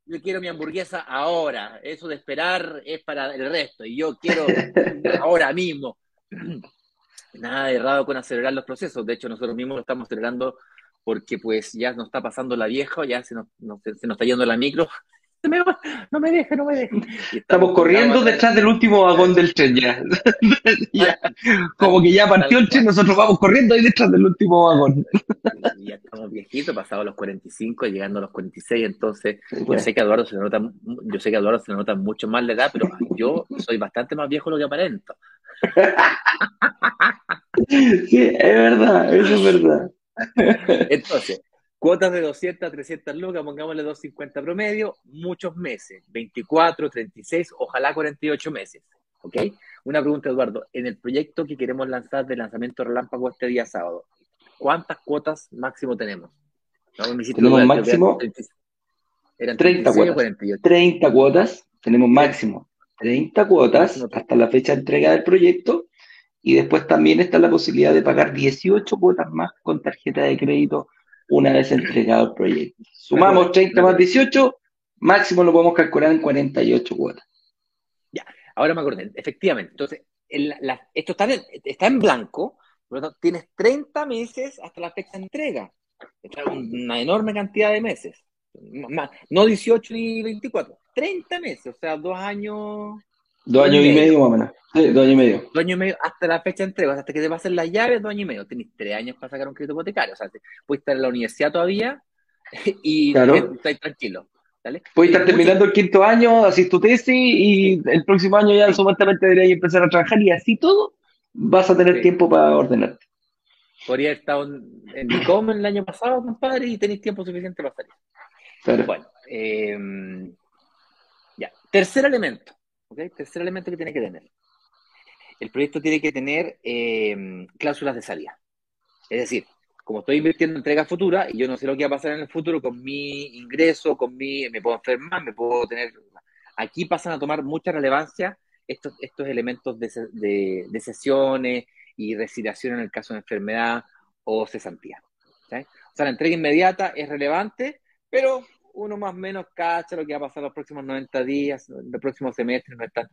Yo quiero, mi hamburguesa ahora. Eso de esperar es para el resto. Y yo quiero *laughs* ahora mismo. *clears throat* Nada de errado con acelerar los procesos. De hecho, nosotros mismos lo estamos acelerando porque pues ya nos está pasando la vieja, ya se nos, se nos está yendo la micro. *laughs* no me deje, no me deje. Estamos, corriendo detrás del último vagón del tren *laughs* ya. Como que ya partió el tren, nosotros vamos corriendo ahí detrás del último vagón. *laughs* ya estamos viejitos, pasados los 45, llegando a los 46, entonces yo sé que a Eduardo se le nota, yo sé que a Eduardo se le nota mucho más la edad, pero yo soy bastante más viejo de lo que aparento. sí, es verdad, eso es verdad. *laughs* Entonces, cuotas de 200 a 300 lucas, pongámosle 250 promedio, muchos meses, 24, 36, ojalá 48 meses. ¿Ok? Una pregunta, Eduardo. En el proyecto que queremos lanzar de lanzamiento relámpago este día sábado, ¿cuántas cuotas máximo tenemos? tenemos máximo 30 cuotas. 30 cuotas, tenemos máximo 30 cuotas hasta la fecha de entrega del proyecto y después también está la posibilidad de pagar 18 cuotas más con tarjeta de crédito una vez entregado el proyecto. Sumamos 30 más 18, máximo lo podemos calcular en 48 cuotas. Ya, ahora me acordé, efectivamente. Entonces, esto está en, está en blanco, por lo tanto, tienes 30 meses hasta la fecha de entrega. Una enorme cantidad de meses. No 18 ni 24, 30 meses, o sea, dos años. Dos años y medio, más o menos. Sí, dos años y medio. Dos años y medio hasta la fecha de entrega, hasta que te pasen las llaves, dos años y medio. Tienes tres años para sacar un crédito hipotecario. O sea, puedes estar en la universidad todavía *laughs* y claro. estás tranquilo. Puedes estar terminando el quinto año, haces tu tesis y el próximo año ya supuestamente deberías empezar a trabajar y así todo vas a tener tiempo para ordenarte. Podría haber estado en ICOM el año pasado, compadre, y tenéis tiempo suficiente para salir. Bueno, em, ya. Tercer elemento, Tercer elemento que tiene que tener. El proyecto tiene que tener em, cláusulas de salida. Es decir, como estoy invirtiendo en entrega futura y yo no sé lo que va a pasar en el futuro con mi ingreso, con mi, me puedo enfermar, me puedo tener... Aquí pasan a tomar mucha relevancia estos, estos elementos de, de, de sesiones y resiliación en el caso de enfermedad o cesantía. O sea, la entrega inmediata es relevante, pero uno más o menos cacha lo que va a pasar los próximos 90 días, los próximos semestres, no están,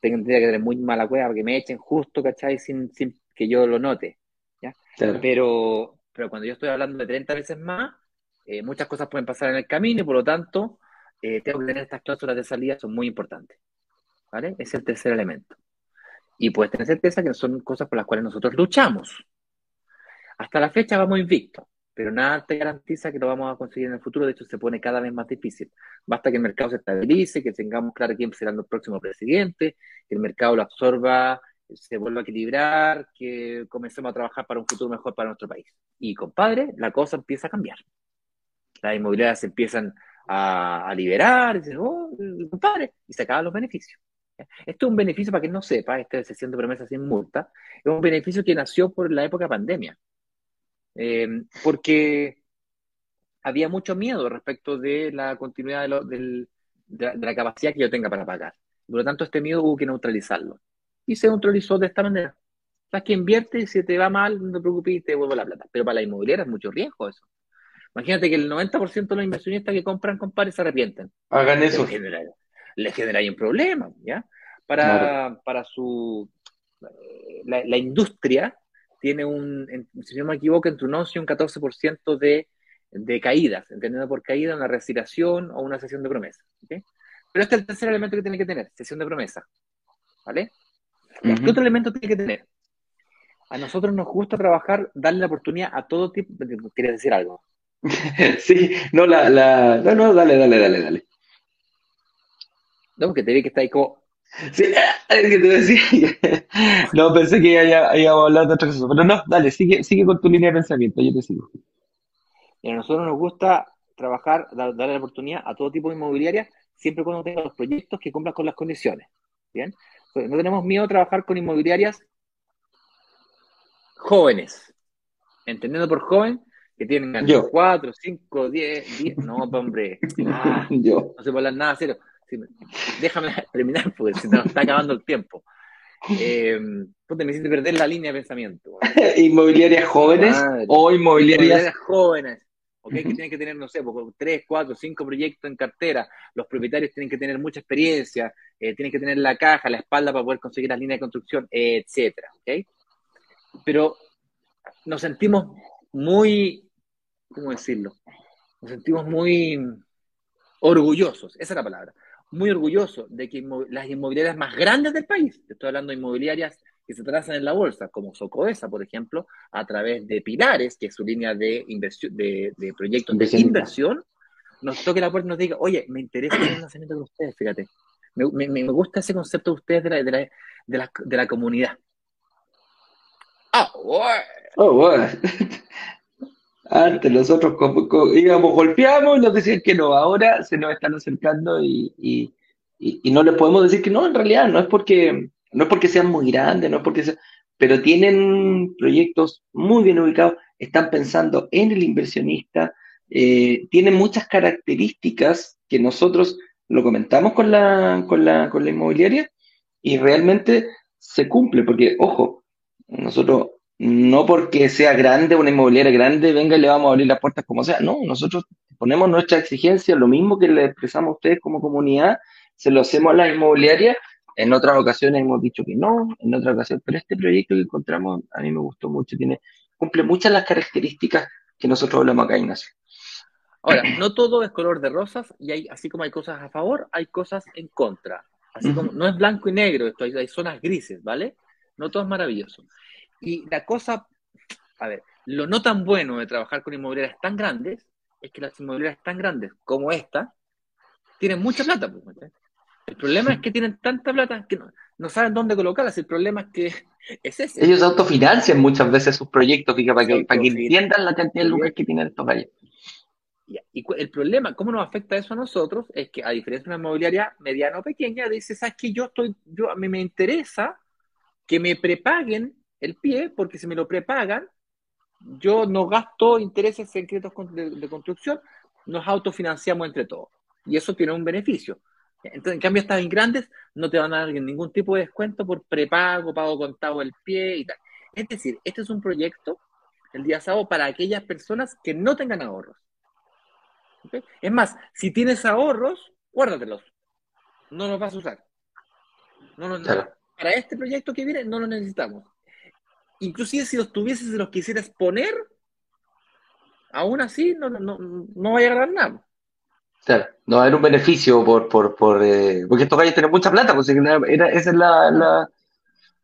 tendría que tener muy mala cueva para que me echen justo, ¿cachai? Sin, sin que yo lo note, ¿ya? Pero, pero cuando yo estoy hablando de 30 veces más, eh, muchas cosas pueden pasar en el camino y por lo tanto, eh, tengo que tener estas cláusulas de salida, son muy importantes, ¿vale? Es el tercer elemento. Y puedes tener certeza que son cosas por las cuales nosotros luchamos. Hasta la fecha vamos invictos pero nada te garantiza que lo vamos a conseguir en el futuro, de hecho se pone cada vez más difícil. Basta que el mercado se estabilice, que tengamos claro quién será el próximo presidente, que el mercado lo absorba, se vuelva a equilibrar, que comencemos a trabajar para un futuro mejor para nuestro país. Y compadre, la cosa empieza a cambiar. Las inmobiliarias se empiezan a, liberar, y oh, compadre, y se acaban los beneficios. Esto es un beneficio para quien no sepa, esta sesión de promesas sin multa, es un beneficio que nació por la época pandemia. Eh, porque había mucho miedo respecto de la continuidad de, la, capacidad que yo tenga para pagar. Por lo tanto, este miedo hubo que neutralizarlo. Y se neutralizó de esta manera. Sabes que invierte y si te va mal, no te preocupes, te devuelvo la plata. Pero para la inmobiliaria es mucho riesgo eso. Imagínate que el 90% de los inversionistas que compran con pares se arrepienten. Hagan eso. Les genera, ahí un problema, ¿ya? Para, para su... Eh, la industria tiene un, si no me equivoco, entre un 11 y un 14% de, de caídas, entendiendo por caída una respiración o una sesión de promesa. Pero este es el tercer elemento que tiene que tener, sesión de promesa. ¿Vale? ¿Qué otro elemento tiene que tener? A nosotros nos gusta trabajar, darle la oportunidad a todo tipo. ¿Quieres decir algo? *laughs* sí, no, la, la, no, no, dale, dale, dale, dale. No, porque te vi que está ahí como Sí, *laughs* es que te decía. No, pensé que íbamos a hablar de otra cosa. Pero no, dale, sigue, sigue con tu línea de pensamiento, yo te sigo. Y a nosotros nos gusta trabajar, darle la oportunidad a todo tipo de inmobiliarias, siempre cuando tenga los proyectos que cumplan con las condiciones. ¿Bien? no tenemos miedo a trabajar con inmobiliarias jóvenes. Entendiendo por joven, que tienen 4, 5, 10, 10. No, hombre. *laughs* Ah, yo. No se puede hablar nada serio déjame *laughs* terminar porque se nos está acabando el tiempo. Eh, me hiciste perder la línea de pensamiento. *laughs* ¿Inmobiliarias jóvenes o inmobiliarias... jóvenes? Que tienen que tener, no sé, tres, cuatro, cinco proyectos en cartera. Los propietarios tienen que tener mucha experiencia, eh, tienen que tener la caja, la espalda para poder conseguir las líneas de construcción, etcétera. ¿okay? Pero nos sentimos muy, ¿cómo decirlo? Nos sentimos muy orgullosos, esa es la palabra, muy orgulloso de que las inmobiliarias más grandes del país, estoy hablando de inmobiliarias que se trazan en la bolsa, como Socoesa, por ejemplo, a través de Pilares, que es su línea de, inversión, de, proyectos de, inversión, nos toque la puerta y nos diga, oye, me interesa el lanzamiento de ustedes, fíjate. Me, me, gusta ese concepto de ustedes de la, de la, de la, de la comunidad. Ah, bueno. Oh, bueno. *laughs* Antes nosotros íbamos, golpeamos y nos decían que no, ahora se nos están acercando y, no les podemos decir que no, en realidad no es porque, no es porque sean muy grandes, no es porque sean, pero tienen proyectos muy bien ubicados, están pensando en el inversionista, eh, tienen muchas características que nosotros lo comentamos con la, con la, con la inmobiliaria y realmente se cumple, porque ojo, nosotros no porque sea grande, una inmobiliaria grande, venga y le vamos a abrir las puertas como sea. No, nosotros ponemos nuestra exigencia, lo mismo que le expresamos a ustedes como comunidad, se lo hacemos a la inmobiliaria En otras ocasiones hemos dicho que no, en otras ocasiones, pero este proyecto que encontramos a mí me gustó mucho, tiene, cumple muchas las características que nosotros hablamos acá, Ignacio. Ahora, no todo es color de rosas y hay, así como hay cosas a favor, hay cosas en contra. Así como no es blanco y negro esto, hay, hay zonas grises, ¿vale? No todo es maravilloso. Y la cosa, a ver, lo no tan bueno de trabajar con inmobiliarias tan grandes es que las inmobiliarias tan grandes como esta tienen mucha plata. Pues, el problema es que tienen tanta plata que no, saben dónde colocarlas. El problema es que es ese. Ellos autofinancian muchas veces sus proyectos, para que, para que entiendan la cantidad de lucas que tienen estos gallos. Y el problema, ¿cómo nos afecta eso a nosotros? Es que a diferencia de una inmobiliaria mediana o pequeña, dice, ¿sabes que Yo estoy, yo, a mí me interesa que me prepaguen el pie, porque si me lo prepagan, yo no gasto intereses en créditos de, construcción, nos autofinanciamos entre todos. Y eso tiene un beneficio. Entonces, en cambio, estas grandes no te van a dar ningún tipo de descuento por prepago, pago contado el pie y tal. Es decir, este es un proyecto, el día sábado, para aquellas personas que no tengan ahorros. Es más, si tienes ahorros, guárdatelos. No los vas a usar. No, Para este proyecto que viene, no lo necesitamos inclusive si los tuvieses y los quisieras poner, aún así no, no, no vaya a ganar nada. Claro, no va a haber un beneficio por, por, por eh, porque estos gallos tienen mucha plata, pues era, esa es la, la,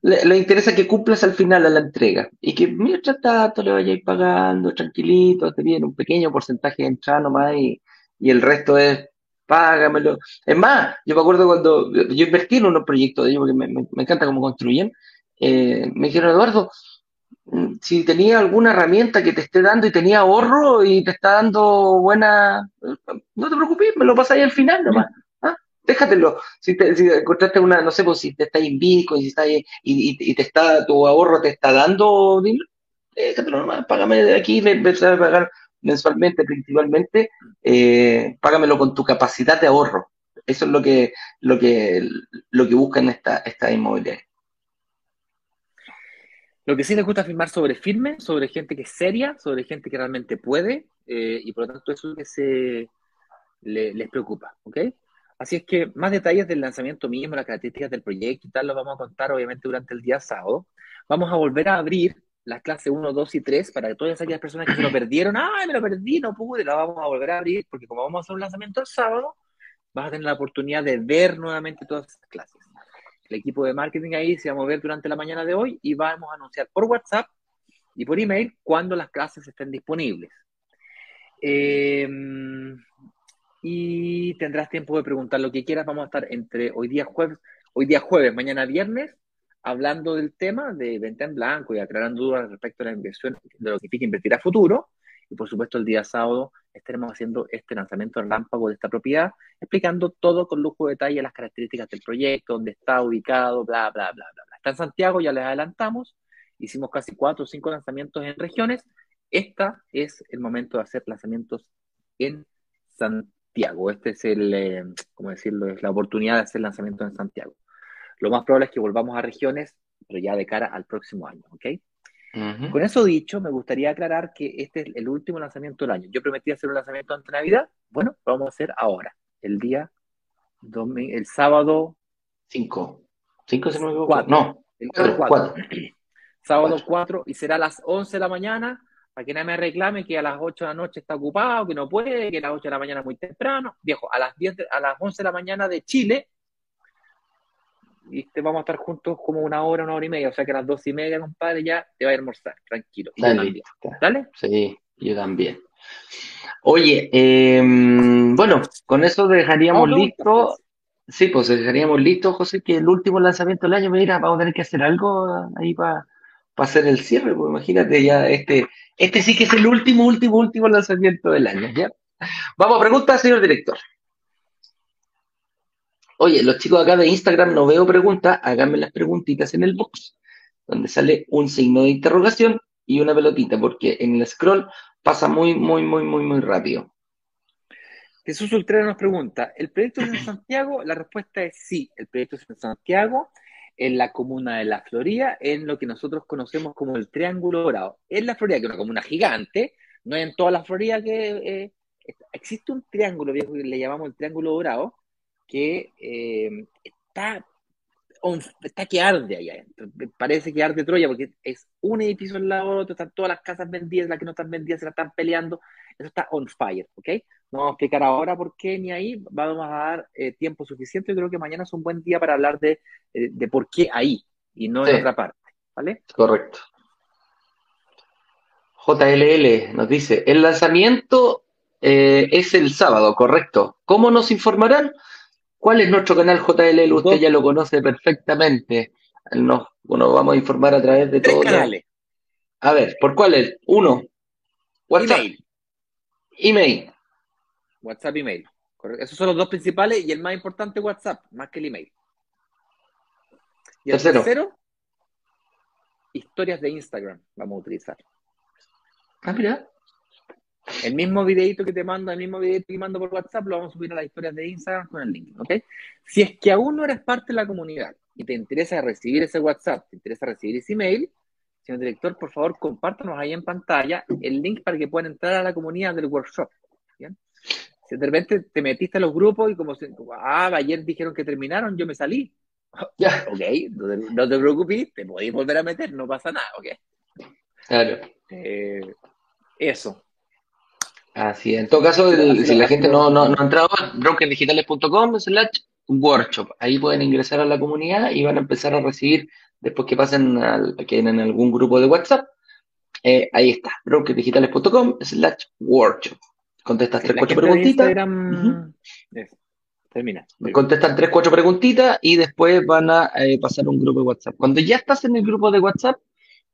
le, interesa que cumplas al final a la entrega y que mientras tanto le vayáis pagando tranquilito, te viene un pequeño porcentaje de entrada nomás y, y el resto es págamelo. Es más, yo me acuerdo cuando yo invertí en unos proyectos de ellos porque me, me encanta cómo construyen eh, me dijeron, Eduardo, mm, si tenía alguna herramienta que te esté dando y tenía ahorro y te está dando buena, no te preocupes, me lo pasáis al final nomás. ¿ah? Déjatelo. Si, te, si encontraste una, no sé, pues si te está en Bitcoin, si está y, y, te está, tu ahorro te está dando déjatelo nomás, págame de aquí, me empezar a pagar mensualmente, principalmente, eh, págamelo con tu capacidad de ahorro. Eso es lo que, lo que, lo que buscan esta, esta inmobiliaria. Lo que sí les gusta firmar sobre firme, sobre gente que es seria, sobre gente que realmente puede, eh, y por lo tanto eso es lo que se, les preocupa, ¿ok? Así es que más detalles del lanzamiento mismo, las características del proyecto y tal, los vamos a contar obviamente durante el día sábado. Vamos a volver a abrir las clases 1, 2 y 3 para que todas aquellas personas que se lo perdieron, ¡ay, me lo perdí, no pude! La vamos a volver a abrir porque como vamos a hacer un lanzamiento el sábado, vas a tener la oportunidad de ver nuevamente todas esas clases el equipo de marketing ahí se va a mover durante la mañana de hoy y vamos a anunciar por WhatsApp y por email cuando las clases estén disponibles. Em, y tendrás tiempo de preguntar lo que quieras. Vamos a estar entre hoy día jueves, hoy día jueves, mañana viernes, hablando del tema de venta en blanco y aclarando dudas respecto a la inversión, de lo que significa invertir a futuro. Y por supuesto, el día sábado estaremos haciendo este lanzamiento relámpago de esta propiedad, explicando todo con lujo de detalle las características del proyecto, dónde está ubicado, bla, bla, bla, bla. Está en Santiago, ya les adelantamos. Hicimos casi cuatro o cinco lanzamientos en regiones. Este es el momento de hacer lanzamientos en Santiago. Este es el, eh, ¿cómo decirlo? Es la oportunidad de hacer lanzamientos en Santiago. Lo más probable es que volvamos a regiones, pero ya de cara al próximo año, ¿ok? Con eso dicho, me gustaría aclarar que este es el último lanzamiento del año. Yo prometí hacer un lanzamiento ante Navidad. Bueno, lo vamos a hacer ahora, el día, el sábado 5. 5 se me No, el 4. Sábado 4 *clears throat* y será a las 11 de la mañana para que nadie me reclame que a las 8 de la noche está ocupado, que no puede, que a las 8 de la mañana es muy temprano. Viejo, a las, 10 a las 11 de la mañana de Chile y te vamos a estar juntos como una hora, una hora y media. O sea que a las dos y media, compadre, ya te va a almorzar, tranquilo. Dale. ¿Dale? Sí, yo también. Oye, em, bueno, con eso dejaríamos listo. Sí, pues dejaríamos listo, José, que el último lanzamiento del año, mira, vamos a tener que hacer algo ahí para hacer el cierre, pues imagínate ya, este, este sí que es el último, último, último lanzamiento del año, ¿ya? Vamos a preguntar, señor director. Oye, los chicos acá de Instagram no veo preguntas, háganme las preguntitas en el box, donde sale un signo de interrogación y una pelotita, porque en el scroll pasa muy, muy, muy, muy, muy rápido. Jesús Ultrera nos pregunta, ¿el proyecto es en Santiago? La respuesta es sí, el proyecto es en Santiago, en la comuna de La Florida, en lo que nosotros conocemos como el Triángulo Dorado. En La Florida, que es una comuna gigante, no en toda la Florida que eh, existe un triángulo, viejo, que le llamamos el Triángulo Dorado, que eh, está está que arde allá Parece que arde Troya porque es un edificio al lado del otro, están todas las casas vendidas, las que no están vendidas se la están peleando. Eso está on fire, ¿ok? No vamos a explicar ahora por qué ni ahí. Vamos a dar eh, tiempo suficiente. Yo creo que mañana es un buen día para hablar de, eh, de por qué ahí y no en otra parte, ¿vale? Correcto. JLL nos dice, el lanzamiento eh, es el sábado, correcto. ¿Cómo nos informarán? ¿Cuál es nuestro canal JLL? Usted ya lo conoce perfectamente. Nos, bueno, vamos a informar a través de todo. A ver, ¿por cuál es? Uno. WhatsApp. Email. Email. WhatsApp, email. Esos son los dos principales y el más importante WhatsApp, más que el email. Y el tercero, historias de Instagram vamos a utilizar. Ah, mira. El mismo videito que te mando, el mismo videito que mando por WhatsApp, lo vamos a subir a las historias de Instagram con el link, ¿ok? Si es que aún no eres parte de la comunidad y te interesa recibir ese WhatsApp, te interesa recibir ese email, señor director, por favor, compártanos ahí en pantalla el link para que puedan entrar a la comunidad del workshop, ¿bien? Si de repente te metiste a los grupos y como, ah, ayer dijeron que terminaron, yo me salí. *laughs* Ya. Ok, no te, preocupes, te podéis volver a meter, no pasa nada, ok. Claro. Eh, eso. Así En todo caso, si la gente no, no, no ha entrado, brokerdigitales.com slash workshop. Ahí pueden ingresar a la comunidad y van a empezar a recibir, después que pasen al, que en algún grupo de WhatsApp, eh, ahí está, brokerdigitales.com slash workshop. Contestas tres, cuatro preguntitas. Termina. Contestan tres, cuatro preguntitas y después van a eh, pasar un grupo de WhatsApp. Cuando ya estás en el grupo de WhatsApp,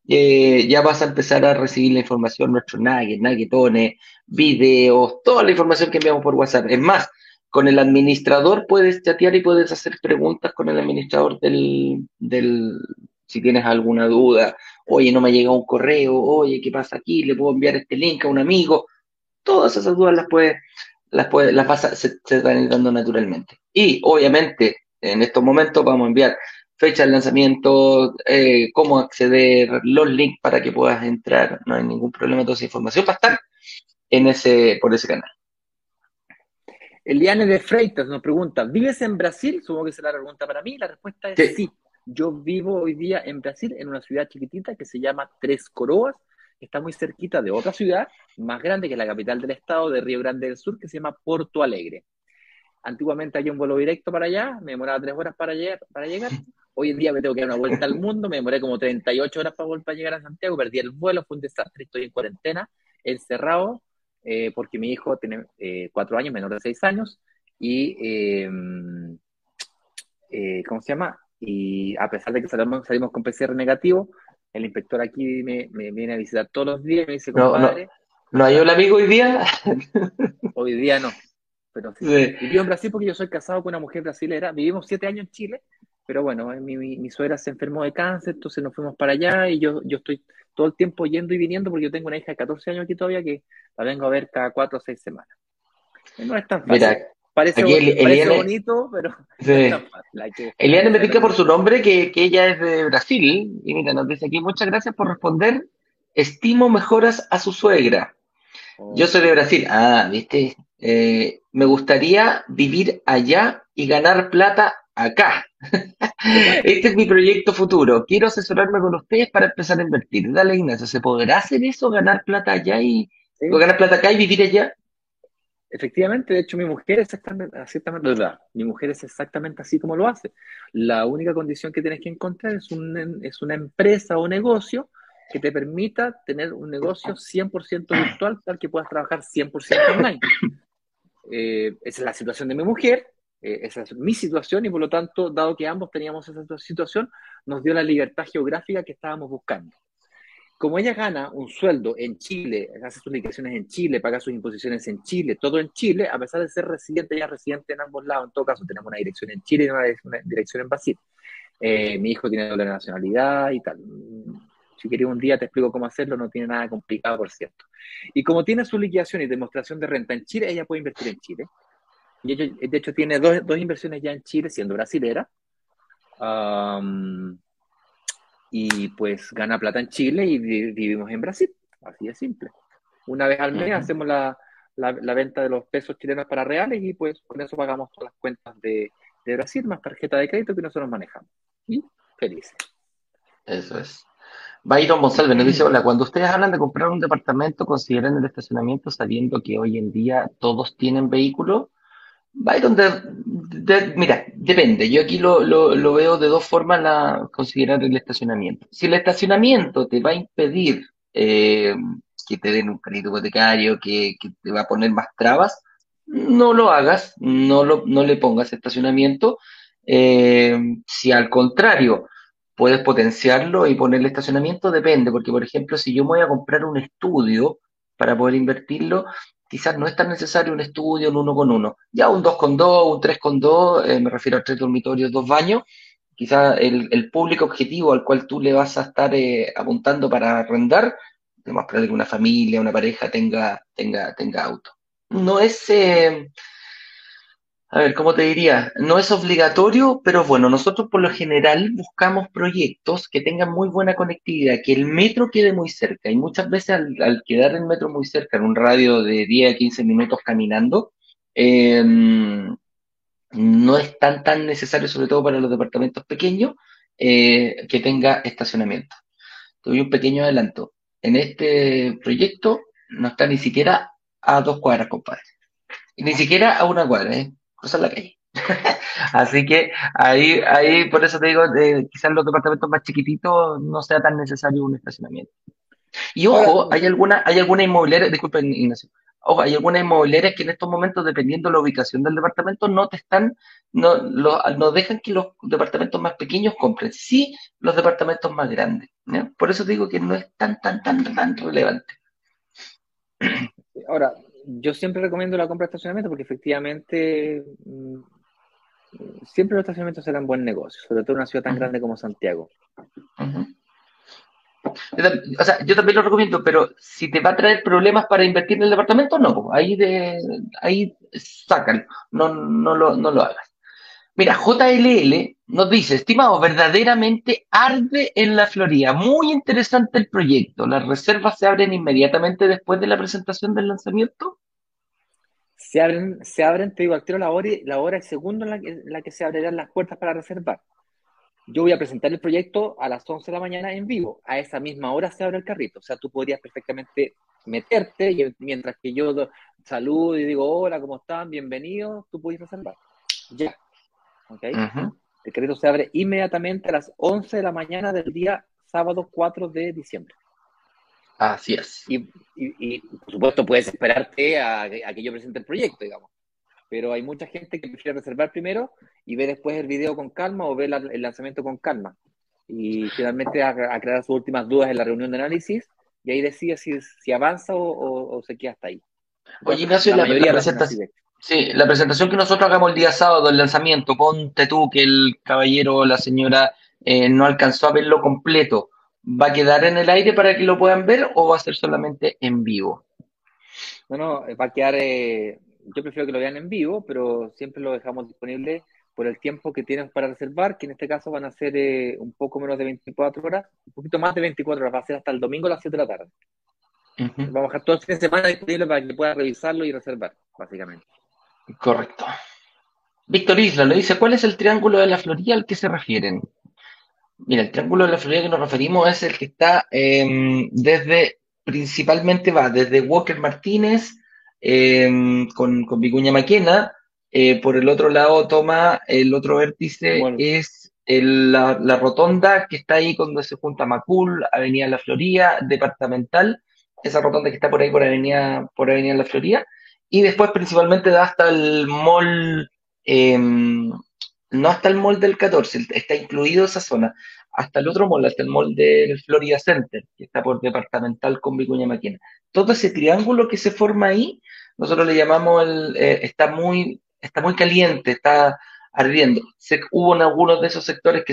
eh, ya vas a empezar a recibir la información, nuestro nugget, nuggetones, videos, toda la información que enviamos por WhatsApp. Es más, con el administrador puedes chatear y puedes hacer preguntas con el administrador del, del si tienes alguna duda, oye, no me llega un correo, oye, ¿qué pasa aquí? ¿Le puedo enviar este link a un amigo? Todas esas dudas las puedes, las puedes, las vas a, se están dando naturalmente. Y obviamente, en estos momentos vamos a enviar fecha de lanzamiento, eh, cómo acceder, los links para que puedas entrar, no hay ningún problema, toda esa información va a estar en ese, por ese canal. Eliane de Freitas nos pregunta, ¿vives en Brasil? Supongo que será la pregunta para mí. La respuesta es sí. Yo vivo hoy día en Brasil, en una ciudad chiquitita que se llama Tres Coroas. Está muy cerquita de otra ciudad más grande que la capital del estado de Río Grande del Sur, que se llama Porto Alegre. Antiguamente había un vuelo directo para allá, me demoraba tres horas para llegar, para llegar. Hoy en día me tengo que dar una vuelta al mundo, me demoré como 38 horas para volver a llegar a Santiago, perdí el vuelo, fue un desastre, estoy en cuarentena, encerrado, eh, porque mi hijo tiene eh, cuatro años, menor de seis años, y, em, eh, ¿cómo se llama? Y a pesar de que salimos, salimos con PCR negativo, el inspector aquí me, viene a visitar todos los días me dice, compadre... No, ¿No hay un amigo hoy día? *laughs* hoy día no, pero sí. Vivo en Brasil porque yo soy casado con una mujer brasilera, vivimos siete años en Chile, pero bueno, eh, mi, mi, suegra se enfermó de cáncer, entonces nos fuimos para allá y yo, yo estoy todo el tiempo yendo y viniendo porque yo tengo una hija de 14 años aquí todavía que la vengo a ver cada cuatro o seis semanas. No es tan fácil. Mira, parece, bonito, pero *laughs* sí. no es tan fácil. Eliane me pica por su nombre que, que, ella es de Brasil y mira, nos dice aquí muchas gracias por responder. Estimo mejoras a su suegra. Yo soy de Brasil. Ah, viste. Eh, me gustaría vivir allá y ganar plata acá. *laughs* este es mi proyecto futuro. Quiero asesorarme con ustedes para empezar a invertir. Dale, Ignacio, ¿se podrá hacer eso? ¿Ganar plata allá y ganar plata acá y vivir allá? Efectivamente, de hecho, mi mujer es exactamente, ¿verdad? Mi mujer es exactamente así como lo hace. La única condición que tienes que encontrar es, un, es una empresa o negocio que te permita tener un negocio 100% virtual, tal que puedas trabajar 100% *laughs* online. Eh, esa es la situación de mi mujer, eh, esa es mi situación y por lo tanto, dado que ambos teníamos esa situación, nos dio la libertad geográfica que estábamos buscando. Como ella gana un sueldo en Chile, hace sus liquidaciones en Chile, paga sus imposiciones en Chile, todo en Chile, a pesar de ser residente, ella es residente en ambos lados, en todo caso tenemos una dirección en Chile y una, dirección en Brasil. Eh, mi hijo tiene doble nacionalidad y tal. Si quieres un día te explico cómo hacerlo, no tiene nada complicado, por cierto. Y como tiene su liquidación y demostración de renta en Chile, ella puede invertir en Chile. Y de hecho tiene dos, dos inversiones ya en Chile, siendo brasilera. y pues gana plata en Chile y vivimos en Brasil. Así de simple. Una vez al mes hacemos la, la, venta de los pesos chilenos para reales y pues con eso pagamos todas las cuentas de, de Brasil más tarjeta de crédito que nosotros manejamos. y felices. Eso es. Byron Monsalve nos dice, hola, cuando ustedes hablan de comprar un departamento, ¿consideran el estacionamiento sabiendo que hoy en día todos tienen vehículo? Byron, mira, depende. Yo aquí lo, lo, veo de dos formas la, considerar el estacionamiento. Si el estacionamiento te va a impedir eh, que te den un crédito hipotecario, que, que, te va a poner más trabas, no lo hagas, no, lo, no le pongas estacionamiento. Eh, si al contrario, puedes potenciarlo y ponerle estacionamiento, depende, porque por ejemplo, si yo me voy a comprar un estudio para poder invertirlo, quizás no es tan necesario un estudio, un uno con uno. Ya un dos con dos, un tres con dos, eh, me refiero a tres dormitorios, dos baños, quizás el, público objetivo al cual tú le vas a estar eh, apuntando para arrendar, más para que una familia, una pareja tenga, tenga, tenga auto. No es, eh, a ver, ¿cómo te diría? No es obligatorio, pero bueno, nosotros por lo general buscamos proyectos que tengan muy buena conectividad, que el metro quede muy cerca. Y muchas veces al, quedar el metro muy cerca, en un radio de 10 a 15 minutos caminando, em, no es tan, tan necesario, sobre todo para los departamentos pequeños, eh, que tenga estacionamiento. Te doy un pequeño adelanto. En este proyecto no está ni siquiera a dos cuadras, compadre. Ni siquiera a una cuadra, ¿eh? Cruzar la calle. *laughs* Así que ahí, ahí, por eso te digo, eh, quizás los departamentos más chiquititos no sea tan necesario un estacionamiento. Y ojo, hay alguna, hay alguna inmobiliaria, disculpen Ignacio, ojo, hay algunas inmobiliarias que en estos momentos, dependiendo de la ubicación del departamento, no te están, no, no dejan que los departamentos más pequeños compren, sí los departamentos más grandes. Por eso digo que no es tan, tan, tan, tan relevante. Ahora, yo siempre recomiendo la compra de estacionamiento porque efectivamente mm, siempre los estacionamientos serán buen negocio, sobre todo en una ciudad tan grande como Santiago. O sea, yo también lo recomiendo, pero si te va a traer problemas para invertir en el departamento, no, ahí de ahí sácalo, no, no, lo, no lo hagas. Mira, JLL nos dice, estimado, verdaderamente arde en la Florida. Muy interesante el proyecto. ¿Las reservas se abren inmediatamente después de la presentación del lanzamiento? Se abren, se abren, te digo, al tiro la hora, la hora y segundo en la, que, la que se abrirán las puertas para reservar. Yo voy a presentar el proyecto a las 11 de la mañana en vivo. A esa misma hora se abre el carrito. O sea, tú podrías perfectamente meterte y mientras que yo saludo y digo, hola, ¿cómo están? Bienvenidos, tú puedes reservar. Ya. El crédito se abre inmediatamente a las 11 de la mañana del día sábado 4 de diciembre. Así es. Y, por supuesto puedes esperarte a, que yo presente el proyecto, digamos. Pero hay mucha gente que prefiere reservar primero y ve después el video con calma o ve el lanzamiento con calma. Y finalmente aclarar sus últimas dudas en la reunión de análisis y ahí decide si, si avanza o, se queda hasta ahí. Oye, Ignacio, la, mayoría la, Sí, la presentación que nosotros hagamos el día sábado, el lanzamiento, ponte tú que el caballero o la señora eh, no alcanzó a verlo completo, ¿va a quedar en el aire para que lo puedan ver o va a ser solamente en vivo? No, no, va a quedar, eh, yo prefiero que lo vean en vivo, pero siempre lo dejamos disponible por el tiempo que tienen para reservar, que en este caso van a ser eh, un poco menos de 24 horas, un poquito más de 24 horas, va a ser hasta el domingo a las 7 de la tarde. Vamos a dejar todo el fin de semana disponible para que puedan revisarlo y reservar, básicamente. Correcto. Víctor Isla le dice, ¿cuál es el triángulo de la Florida al que se refieren? Mira, el triángulo de la Florida que nos referimos es el que está em, desde, principalmente va desde Walker Martínez em, con, con Vicuña Maquena, eh, por el otro lado toma el otro vértice, es la, la, rotonda que está ahí cuando se junta Macul, Avenida La Florida, departamental, esa rotonda que está por ahí por Avenida, por Avenida La Florida, y después principalmente da hasta el mall, em, no hasta el mall del 14, está incluido esa zona, hasta el otro mall, hasta el mall del Florida Center, que está por departamental con Vicuña Maquina. Todo ese triángulo que se forma ahí, nosotros le llamamos, el, eh, está, muy, está muy caliente, está ardiendo. Hubo en algunos de esos sectores que se